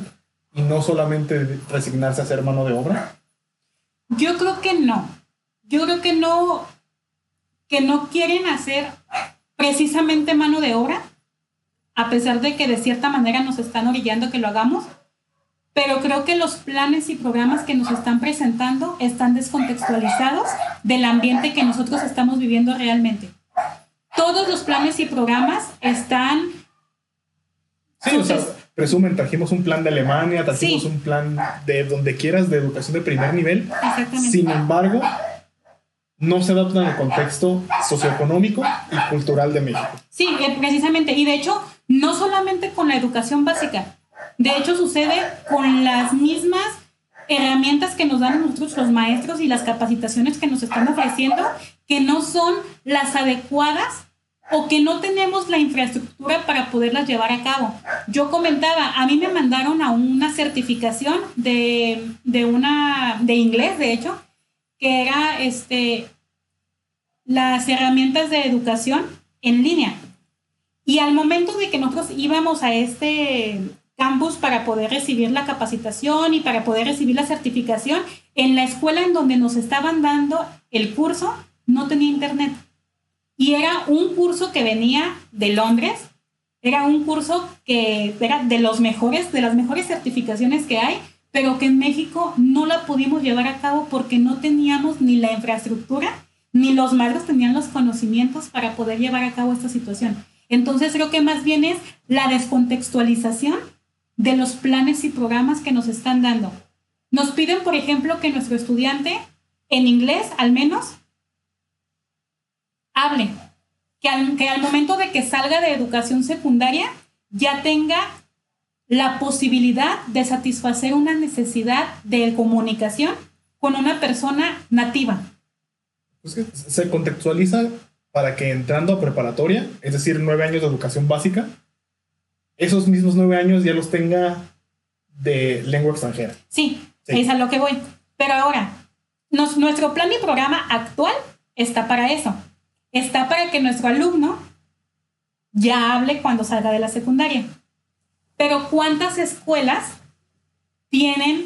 y no solamente resignarse a ser mano de obra? Yo creo que no. Yo creo que no, que no quieren hacer precisamente mano de obra, a pesar de que de cierta manera nos están orillando que lo hagamos, pero creo que los planes y programas que nos están presentando están descontextualizados del ambiente que nosotros estamos viviendo realmente. Todos los planes y programas están... Sí, o sea, presumen, trajimos un plan de Alemania, trajimos un plan de donde quieras de educación de primer nivel. Sin embargo, no se adaptan al contexto socioeconómico y cultural de México. Sí, eh, precisamente. Y de hecho, no solamente con la educación básica. De hecho, sucede con las mismas herramientas que nos dan nosotros los maestros y las capacitaciones que nos están ofreciendo, que no son las adecuadas o que no tenemos la infraestructura para poderlas llevar a cabo. Yo comentaba, a mí me mandaron a una certificación de, una, de inglés, de hecho, que era este, las herramientas de educación en línea. Y al momento de que nosotros íbamos a este campus para poder recibir la capacitación y para poder recibir la certificación, en la escuela en donde nos estaban dando el curso no tenía internet. Y era un curso que venía de Londres, era un curso que era de los mejores, de las mejores certificaciones que hay, pero que en México no la pudimos llevar a cabo porque no teníamos ni la infraestructura, ni los maestros tenían los conocimientos para poder llevar a cabo esta situación. Entonces creo que más bien es la descontextualización de los planes y programas que nos están dando. Nos piden, por ejemplo, que nuestro estudiante, en inglés al menos, hable, que al, que al momento de que salga de educación secundaria ya tenga la posibilidad de satisfacer una necesidad de comunicación con una persona nativa. Pues se contextualiza para que entrando a preparatoria, es decir, nueve años de educación básica, esos mismos nueve años ya los tenga de lengua extranjera. Sí, sí. es a lo que voy. Pero ahora, nuestro plan y programa actual está para eso. Está para que nuestro alumno ya hable cuando salga de la secundaria. Pero ¿cuántas escuelas tienen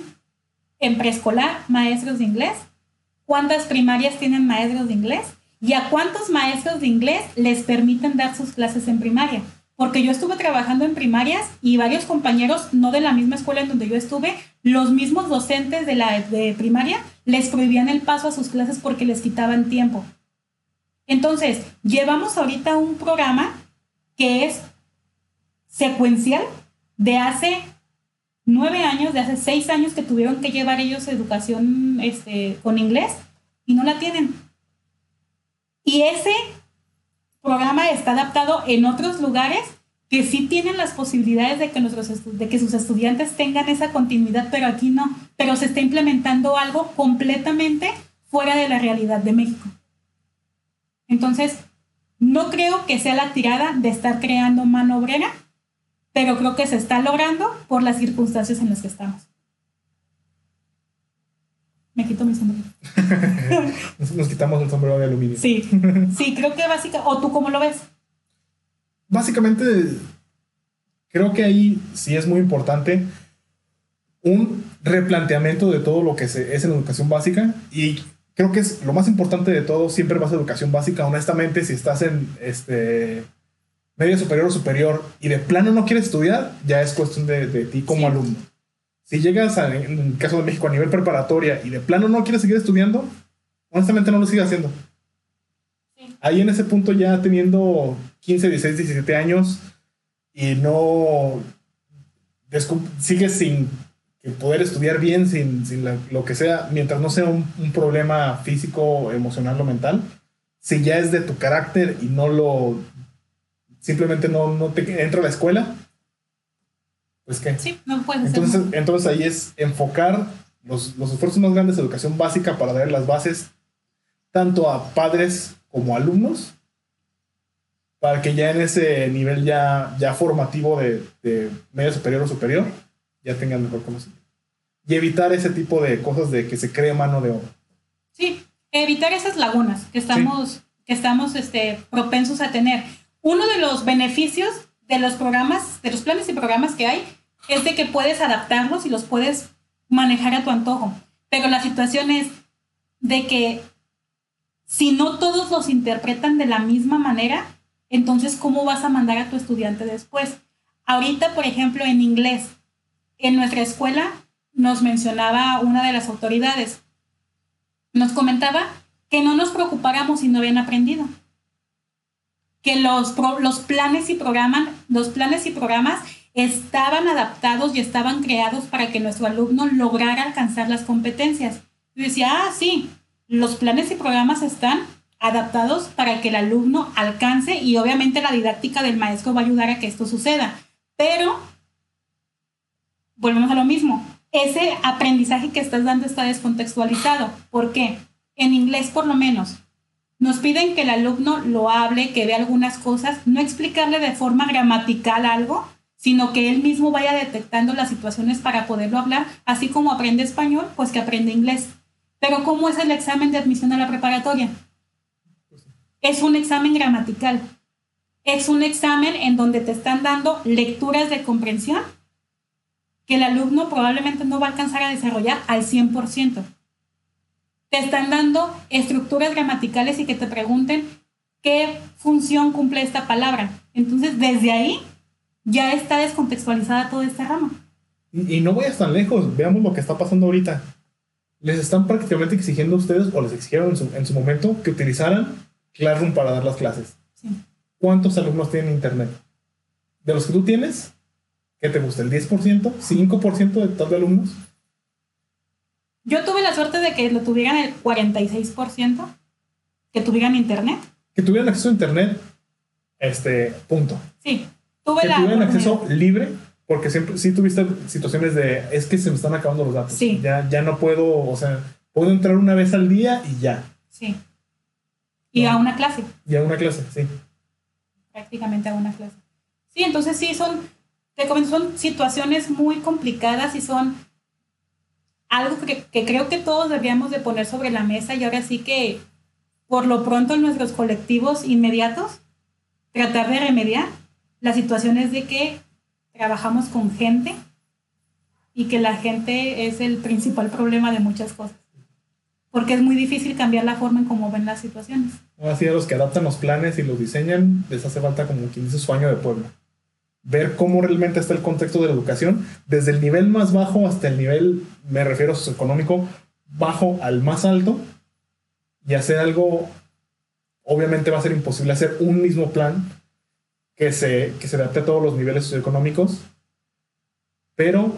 en preescolar maestros de inglés? ¿Cuántas primarias tienen maestros de inglés? ¿Y a cuántos maestros de inglés les permiten dar sus clases en primaria? Porque yo estuve trabajando en primarias y varios compañeros, no de la misma escuela en donde yo estuve, los mismos docentes de la de primaria les prohibían el paso a sus clases porque les quitaban tiempo. Entonces, llevamos ahorita un programa que es secuencial de hace nueve años, de hace seis años que tuvieron que llevar ellos educación este, con inglés y no la tienen. Y ese programa está adaptado en otros lugares que sí tienen las posibilidades de que, nuestros de que sus estudiantes tengan esa continuidad, pero aquí no. Pero se está implementando algo completamente fuera de la realidad de México. Entonces, no creo que sea la tirada de estar creando mano obrera, pero creo que se está logrando por las circunstancias en las que estamos. Me quito mi sombrero. nos, quitamos el sombrero de aluminio. Sí, sí, creo que básicamente, o tú cómo lo ves. Básicamente, creo que ahí sí es muy importante un replanteamiento de todo lo que se, es en educación básica y creo que es lo más importante de todo, siempre vas a educación básica, honestamente, si estás en este medio superior o superior y de plano no quieres estudiar, ya es cuestión de, ti como alumno. Si llegas, en el caso de México, a nivel preparatoria y de plano no quieres seguir estudiando, honestamente no lo sigas haciendo. Ahí en ese punto ya teniendo 15, 16, 17 años y no sigues sin poder estudiar bien, sin, lo que sea, mientras no sea un, un, problema físico, emocional o mental, si ya es de tu carácter y no lo simplemente no, no te entra a la escuela, pues qué. Sí, no puedes entonces, entonces ahí es enfocar los, los esfuerzos más grandes de educación básica para dar las bases tanto a padres como alumnos para que ya en ese nivel ya, ya formativo de, de medio superior o superior ya tengan mejor conocimiento. Y evitar ese tipo de cosas de que se cree mano de obra. Sí, evitar esas lagunas que estamos, que estamos este, propensos a tener. Uno de los beneficios de los programas, de los planes y programas que hay, es de que puedes adaptarlos y los puedes manejar a tu antojo. Pero la situación es de que si no todos los interpretan de la misma manera, entonces ¿cómo vas a mandar a tu estudiante después? Ahorita, por ejemplo, en inglés, en nuestra escuela nos mencionaba una de las autoridades, nos comentaba que no nos preocupáramos si no habían aprendido que los, los planes y programas, los planes y programas estaban adaptados y estaban creados para que nuestro alumno lograra alcanzar las competencias. Yo decía, ah, sí, los planes y programas están adaptados para que el alumno alcance y obviamente la didáctica del maestro va a ayudar a que esto suceda. Pero, volvemos a lo mismo, ese aprendizaje que estás dando está descontextualizado. ¿Por qué? En inglés por lo menos, nos piden que el alumno lo hable, que vea algunas cosas, no explicarle de forma gramatical algo, sino que él mismo vaya detectando las situaciones para poderlo hablar, así como aprende español, pues que aprende inglés. Pero ¿cómo es el examen de admisión a la preparatoria? Es un examen gramatical. Es un examen en donde te están dando lecturas de comprensión que el alumno probablemente no va a alcanzar a desarrollar al 100% te están dando estructuras gramaticales y que te pregunten qué función cumple esta palabra. Entonces, desde ahí ya está descontextualizada toda esta rama. Y, no vayas tan lejos, veamos lo que está pasando ahorita. Les están prácticamente exigiendo a ustedes, o les exigieron en su, momento, que utilizaran Classroom para dar las clases. ¿Cuántos alumnos tienen internet? De los que tú tienes, ¿qué te gusta? ¿El 10%? ¿5% de todos los alumnos? Yo tuve la suerte de que lo tuvieran el 46%, que tuvieran internet. Que tuvieran acceso a internet, este, punto. Sí, tuve que tuvieran acceso libre, porque siempre sí tuviste situaciones de, es que se me están acabando los datos. Sí. Ya, ya no puedo, o sea, puedo entrar una vez al día y ya. Sí. Y a una clase. Y a una clase, sí. Prácticamente a una clase. Sí, entonces sí, son, te comento, son situaciones muy complicadas y son algo que, que creo que todos deberíamos de poner sobre la mesa y ahora sí que por lo pronto en nuestros colectivos inmediatos, tratar de remediar la situación es de que trabajamos con gente y que la gente es el principal problema de muchas cosas. Porque es muy difícil cambiar la forma en cómo ven las situaciones. Así a los que adaptan los planes y los diseñan, les hace falta como quien dice su año de pueblo. Ver cómo realmente está el contexto de la educación, desde el nivel más bajo hasta el nivel, me refiero socioeconómico, bajo al más alto, y hacer algo, obviamente va a ser imposible hacer un mismo plan que se, que se adapte a todos los niveles socioeconómicos, pero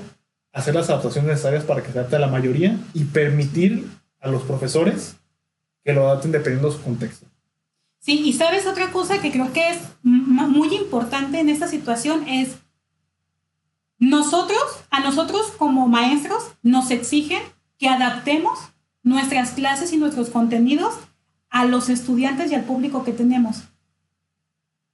hacer las adaptaciones necesarias para que se adapte a la mayoría y permitir a los profesores que lo adapten dependiendo de su contexto. Sí, y sabes otra cosa que creo que es muy importante en esta situación es nosotros, a nosotros como maestros, nos exigen que adaptemos nuestras clases y nuestros contenidos a los estudiantes y al público que tenemos.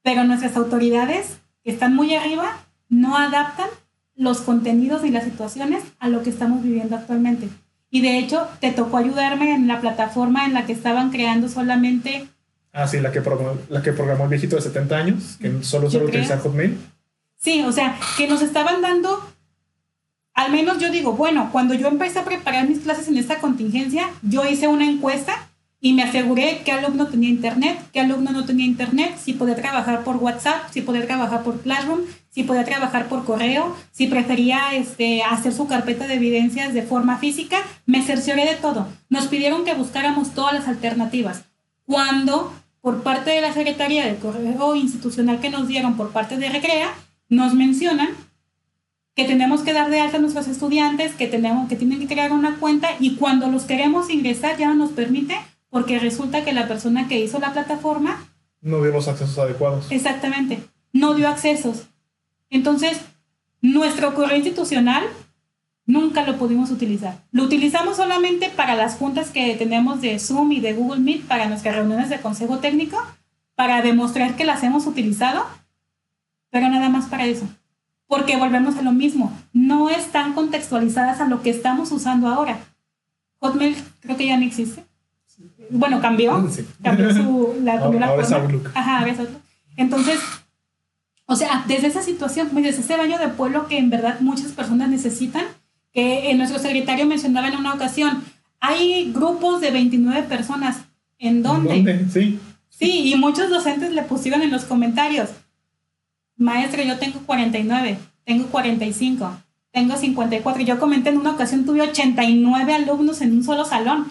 Pero nuestras autoridades, que están muy arriba, no adaptan los contenidos y las situaciones a lo que estamos viviendo actualmente. Y de hecho, te tocó ayudarme en la plataforma en la que estaban creando solamente... Ah, sí, la que programó, la que programó el viejito de 70 años, que solo suele utilizar Hotmail. Sí, o sea, que nos estaban dando al menos yo digo, bueno, cuando yo empecé a preparar mis clases en esta contingencia, yo hice una encuesta y me aseguré qué alumno tenía internet, qué alumno no tenía internet, si podía trabajar por WhatsApp, si podía trabajar por Classroom, si podía trabajar por correo, si prefería este, hacer su carpeta de evidencias de forma física, me cercioré de todo. Nos pidieron que buscáramos todas las alternativas. Cuando por parte de la Secretaría del Correo Institucional que nos dieron por parte de Recrea, nos mencionan que tenemos que dar de alta a nuestros estudiantes, que, tenemos, que tienen que crear una cuenta y cuando los queremos ingresar ya no nos permite porque resulta que la persona que hizo la plataforma... No dio los accesos adecuados. Exactamente, no dio accesos. Entonces, nuestro correo institucional nunca lo pudimos utilizar. Lo utilizamos solamente para las juntas que tenemos de Zoom y de Google Meet, para nuestras reuniones de consejo técnico, para demostrar que las hemos utilizado, pero nada más para eso porque volvemos a lo mismo, no están contextualizadas a lo que estamos usando ahora. Hotmail creo que ya no existe. Bueno, cambió, cambió su, la, ahora, Es Outlook. Ajá, es Outlook. Entonces, o sea, desde esa situación, pues, desde ese baño de pueblo que en verdad muchas personas necesitan, que nuestro secretario mencionaba en una ocasión, hay grupos de 29 personas. ¿En dónde? ¿En dónde? Sí. Sí, y muchos docentes le pusieron en los comentarios, maestra, yo tengo 49, tengo 45, tengo 54. Yo comenté en una ocasión, tuve 89 alumnos en un solo salón.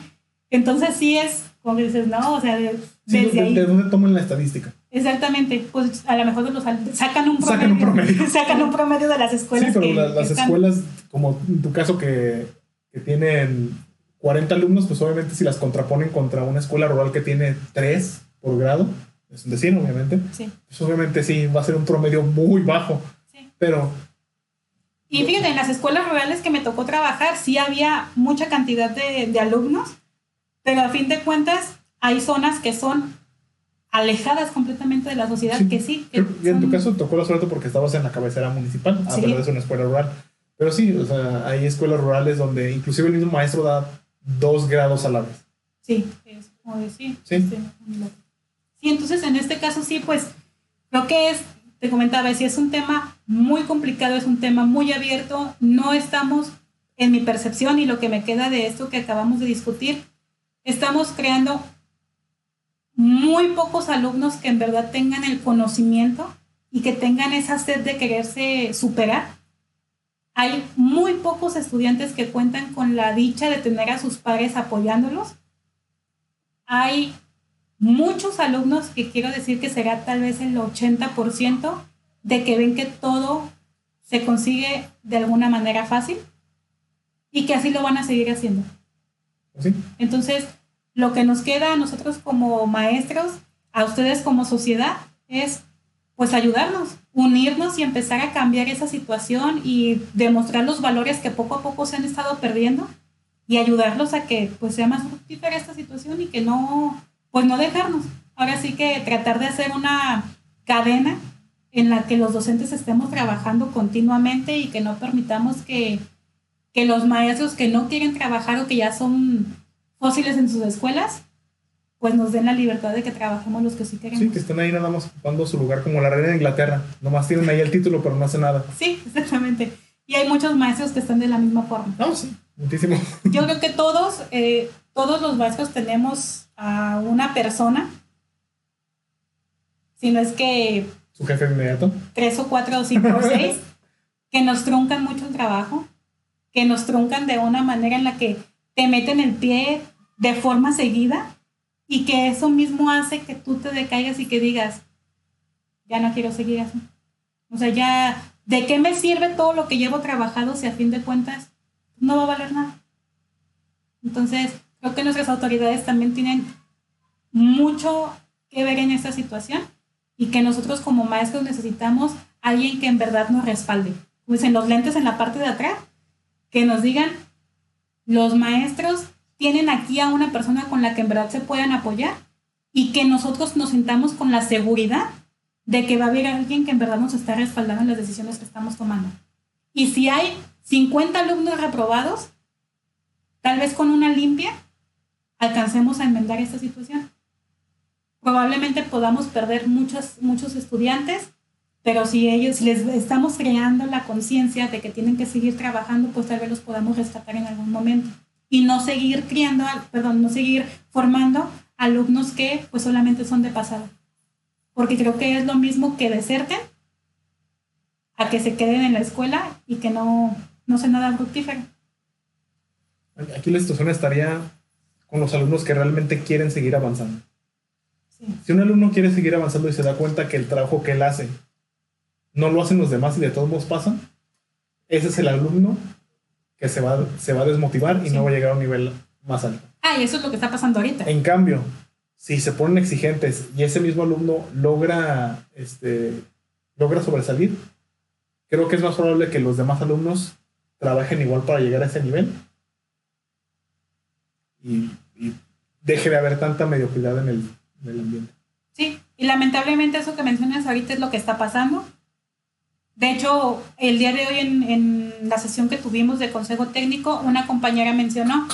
Entonces sí es, como dices, no, o sea, de, desde ahí. ¿De dónde toman la estadística? Exactamente, pues a lo mejor los, sacan un promedio. Sacan un promedio. sacan un promedio de las escuelas. Sí, pero las, escuelas, como en tu caso, que, que tienen 40 alumnos, pues obviamente si las contraponen contra una escuela rural que tiene 3 por grado, es un decir, obviamente. Sí. Pues obviamente sí, va a ser un promedio muy bajo. Sí. Pero. Y fíjate, en las escuelas rurales que me tocó trabajar, sí había mucha cantidad de, de alumnos, pero a fin de cuentas hay zonas que son alejadas completamente de la sociedad, que sí. y en tu caso tocó la suerte porque estabas en la cabecera municipal, a pesar de una escuela rural. Pero sí, o sea, hay escuelas rurales donde inclusive el mismo maestro da dos grados a la vez. Sí, es como decir. Sí. Este, Sí, entonces en este caso sí, pues lo que es, te comentaba, si es un tema muy complicado, es un tema muy abierto, no estamos, en mi percepción y lo que me queda de esto que acabamos de discutir, estamos creando muy pocos alumnos que en verdad tengan el conocimiento y que tengan esa sed de quererse superar. Hay muy pocos estudiantes que cuentan con la dicha de tener a sus padres apoyándolos. Hay muchos alumnos, que quiero decir que será tal vez el 80%, de que ven que todo se consigue de alguna manera fácil y que así lo van a seguir haciendo. Entonces, lo que nos queda a nosotros como maestros, a ustedes como sociedad, es pues ayudarnos, unirnos y empezar a cambiar esa situación y demostrar los valores que poco a poco se han estado perdiendo y ayudarlos a que pues sea más fructífera esta situación y que no pues no dejarnos. Ahora sí que tratar de hacer una cadena en la que los docentes estemos trabajando continuamente y que no permitamos que que los maestros que no quieren trabajar o que ya son fósiles en sus escuelas, pues nos den la libertad de que trabajemos los que sí queremos. Sí, que estén ahí nada más ocupando su lugar como la reina de Inglaterra. Nomás tienen ahí el título, pero no hacen nada. Sí, exactamente. Y hay muchos maestros que están de la misma forma. No, sí, muchísimo. Yo creo que todos, eh, todos los maestros tenemos a una persona, si no es que Su jefe inmediato. tres o cuatro o cinco o seis, que nos truncan mucho el trabajo, que nos truncan de una manera en la que te meten el pie de forma seguida y que eso mismo hace que tú te decaigas y que digas, ya no quiero seguir así. O sea, ya, ¿de qué me sirve todo lo que llevo trabajado si a fin de cuentas no va a valer nada? Entonces, creo que nuestras autoridades también tienen mucho que ver en esta situación y que nosotros como maestros necesitamos alguien que en verdad nos respalde. Pues en los lentes en la parte de atrás, que nos digan, los maestros tienen aquí a una persona con la que en verdad se puedan apoyar y que nosotros nos sintamos con la seguridad de que va a haber alguien que en verdad nos está respaldando en las decisiones que estamos tomando. Y si hay 50 alumnos reprobados, tal vez con una limpia alcancemos a enmendar esta situación. Probablemente podamos perder muchos, muchos estudiantes, pero si ellos si les estamos creando la conciencia de que tienen que seguir trabajando, pues tal vez los podamos rescatar en algún momento y no seguir criando, perdón, no seguir formando alumnos que pues solamente son de pasada. Porque creo que es lo mismo que deserten a que se queden en la escuela y que no, no sea nada fructífero. Aquí la situación estaría con los alumnos que realmente quieren seguir avanzando. Sí. Si un alumno quiere seguir avanzando y se da cuenta que el trabajo que él hace no lo hacen los demás y de todos modos pasa, ese es el alumno que se va, se va a desmotivar y Sí. no va a llegar a un nivel más alto. Ah, y eso es lo que está pasando ahorita. En cambio, si se ponen exigentes y ese mismo alumno logra, este, logra sobresalir, creo que es más probable que los demás alumnos trabajen igual para llegar a ese nivel y, y deje de haber tanta mediocridad en el, en el ambiente. Sí, y lamentablemente eso que mencionas ahorita es lo que está pasando. De hecho, el día de hoy en, en la sesión que tuvimos de consejo técnico, una compañera mencionó,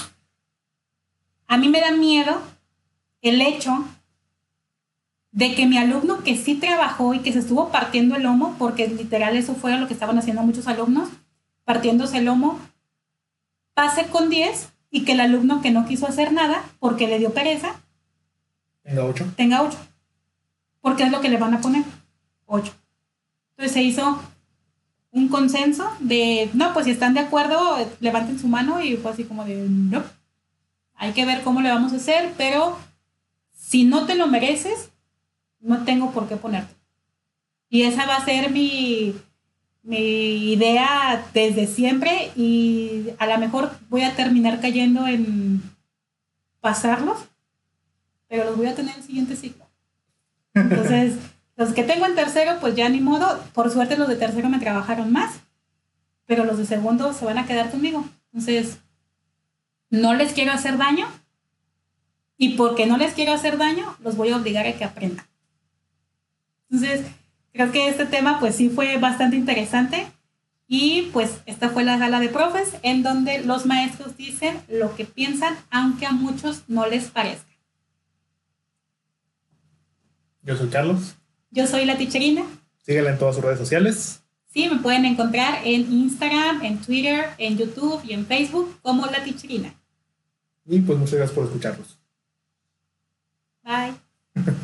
a mí me da miedo el hecho de que mi alumno que sí trabajó y que se estuvo partiendo el lomo, porque literal eso fue lo que estaban haciendo muchos alumnos, partiéndose el lomo, pase con 10 y que el alumno que no quiso hacer nada porque le dio pereza, Tenga 8. tenga 8. Porque es lo que le van a poner. 8. Entonces se hizo un consenso de, no, pues si están de acuerdo, levanten su mano y fue así como de, no. Hay que ver cómo le vamos a hacer, pero si no te lo mereces, no tengo por qué ponerte. Y esa va a ser mi, mi idea desde siempre y a lo mejor voy a terminar cayendo en pasarlos, pero los voy a tener en el siguiente ciclo. Entonces, los que tengo en tercero, pues ya ni modo. Por suerte los de tercero me trabajaron más, pero los de segundo se van a quedar conmigo. Entonces, no les quiero hacer daño y porque no les quiero hacer daño, los voy a obligar a que aprendan. Entonces, creo que este tema pues sí fue bastante interesante y pues esta fue la gala de profes en donde los maestros dicen lo que piensan aunque a muchos no les parezca. Yo soy Carlos. Yo soy la ticherina. Síguela en todas sus redes sociales. Sí, me pueden encontrar en Instagram, en Twitter, en YouTube y en Facebook como la ticherina. Y pues muchas gracias por escucharlos. Bye.